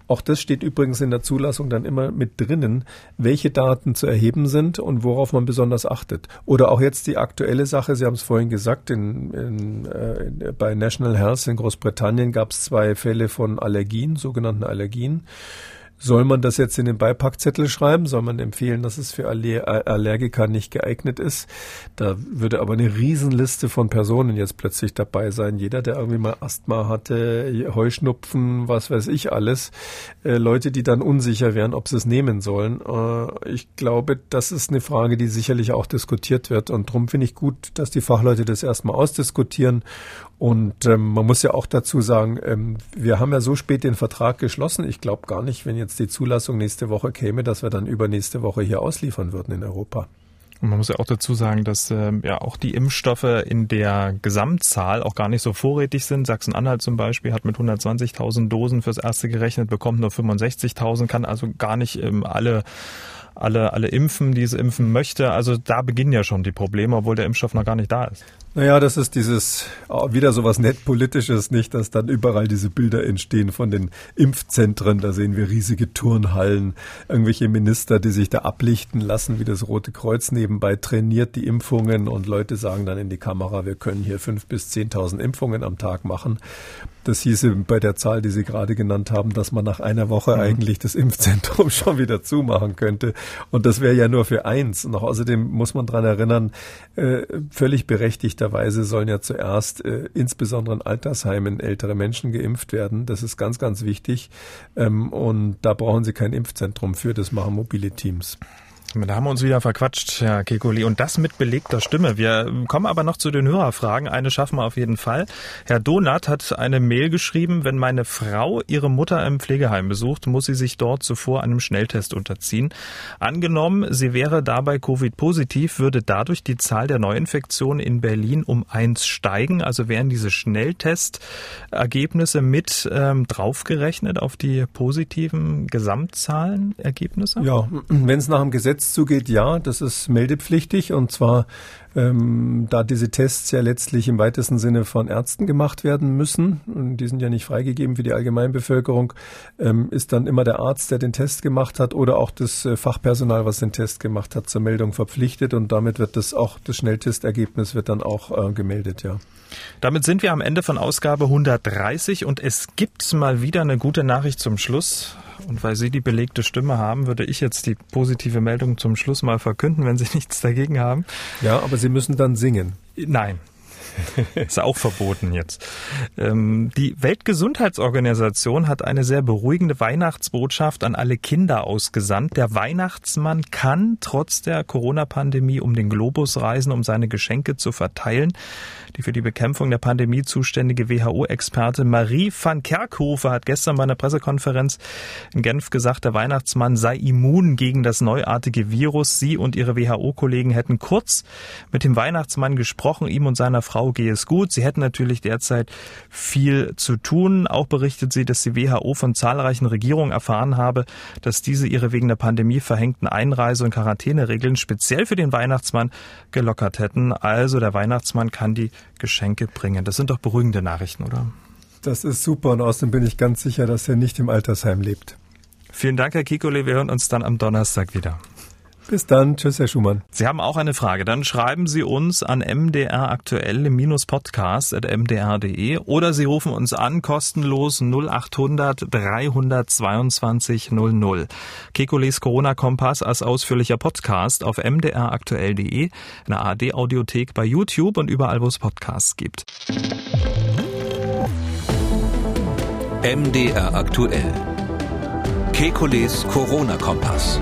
Auch das steht übrigens in der Zulassung dann immer mit drinnen, welche Daten zu erheben sind und worauf man besonders achtet. Oder auch jetzt die aktuelle Sache, Sie haben es vorhin gesagt, in, in, äh, bei National Health in Großbritannien gab es zwei Fälle von Allergien, sogenannten Allergien. Soll man das jetzt in den Beipackzettel schreiben? Soll man empfehlen, dass es für Allergiker nicht geeignet ist? Da würde aber eine Riesenliste von Personen jetzt plötzlich dabei sein. Jeder, der irgendwie mal Asthma hatte, Heuschnupfen, was weiß ich alles. Äh, Leute, die dann unsicher wären, ob sie es nehmen sollen. Äh, ich glaube, das ist eine Frage, die sicherlich auch diskutiert wird. Und darum finde ich gut, dass die Fachleute das erstmal ausdiskutieren und ähm, man muss ja auch dazu sagen, ähm, wir haben ja so spät den Vertrag geschlossen. Ich glaube gar nicht, wenn jetzt die Zulassung nächste Woche käme, dass wir dann übernächste Woche hier ausliefern würden in Europa. Und man muss ja auch dazu sagen, dass äh, ja auch die Impfstoffe in der Gesamtzahl auch gar nicht so vorrätig sind. Sachsen-Anhalt zum Beispiel hat mit 120.000 Dosen fürs erste gerechnet, bekommt nur 65.000, kann also gar nicht ähm, alle alle, alle impfen, die es impfen möchte. Also da beginnen ja schon die Probleme, obwohl der Impfstoff noch gar nicht da ist. Naja, das ist dieses, oh, wieder sowas nett politisches, nicht, dass dann überall diese Bilder entstehen von den Impfzentren. Da sehen wir riesige Turnhallen, irgendwelche Minister, die sich da ablichten lassen, wie das Rote Kreuz nebenbei trainiert die Impfungen und Leute sagen dann in die Kamera, wir können hier fünf bis zehntausend Impfungen am Tag machen. Das hieße bei der Zahl, die Sie gerade genannt haben, dass man nach einer Woche mhm. eigentlich das Impfzentrum schon wieder zumachen könnte. Und das wäre ja nur für eins. Und außerdem muss man dran erinnern, äh, völlig berechtigterweise sollen ja zuerst äh, insbesondere in Altersheimen ältere Menschen geimpft werden. Das ist ganz, ganz wichtig. Ähm, und da brauchen Sie kein Impfzentrum für. Das machen mobile Teams. Da haben wir uns wieder verquatscht, Herr Kekuli. Und das mit belegter Stimme. Wir kommen aber noch zu den Hörerfragen. Eine schaffen wir auf jeden Fall. Herr Donat hat eine Mail geschrieben, wenn meine Frau ihre Mutter im Pflegeheim besucht, muss sie sich dort zuvor einem Schnelltest unterziehen. Angenommen, sie wäre dabei Covid-positiv, würde dadurch die Zahl der Neuinfektionen in Berlin um eins steigen. Also wären diese Schnelltestergebnisse mit ähm, draufgerechnet auf die positiven Gesamtzahlenergebnisse? Ja, wenn es nach dem Gesetz Tests zugeht, ja, das ist meldepflichtig und zwar ähm, da diese Tests ja letztlich im weitesten Sinne von Ärzten gemacht werden müssen, und die sind ja nicht freigegeben für die Allgemeinbevölkerung, ähm, ist dann immer der Arzt, der den Test gemacht hat oder auch das äh, Fachpersonal, was den Test gemacht hat, zur Meldung verpflichtet und damit wird das auch, das Schnelltestergebnis wird dann auch äh, gemeldet, ja. Damit sind wir am Ende von Ausgabe 130 und es gibt mal wieder eine gute Nachricht zum Schluss. Und weil Sie die belegte Stimme haben, würde ich jetzt die positive Meldung zum Schluss mal verkünden, wenn Sie nichts dagegen haben. Ja, aber Sie müssen dann singen. Nein. Ist auch verboten jetzt. Ähm, die Weltgesundheitsorganisation hat eine sehr beruhigende Weihnachtsbotschaft an alle Kinder ausgesandt. Der Weihnachtsmann kann trotz der Corona-Pandemie um den Globus reisen, um seine Geschenke zu verteilen. Die für die Bekämpfung der Pandemie zuständige WHO-Experte Marie van Kerkhofe hat gestern bei einer Pressekonferenz in Genf gesagt, der Weihnachtsmann sei immun gegen das neuartige Virus. Sie und ihre WHO-Kollegen hätten kurz mit dem Weihnachtsmann gesprochen, ihm und seiner Frau gehe es gut. Sie hätten natürlich derzeit viel zu tun. Auch berichtet sie, dass die WHO von zahlreichen Regierungen erfahren habe, dass diese ihre wegen der Pandemie verhängten Einreise- und Quarantäneregeln speziell für den Weihnachtsmann gelockert hätten. Also der Weihnachtsmann kann die Geschenke bringen. Das sind doch beruhigende Nachrichten, oder? Das ist super und außerdem bin ich ganz sicher, dass er nicht im Altersheim lebt. Vielen Dank, Herr Kikole. Wir hören uns dann am Donnerstag wieder. Bis dann. Tschüss, Herr Schumann. Sie haben auch eine Frage. Dann schreiben Sie uns an mdraktuell-podcast.mdr.de oder Sie rufen uns an, kostenlos 0800 322 00. Kekules Corona-Kompass als ausführlicher Podcast auf mdraktuell.de, in der ARD-Audiothek bei YouTube und überall, wo es Podcasts gibt. MDR aktuell. Kekules Corona-Kompass.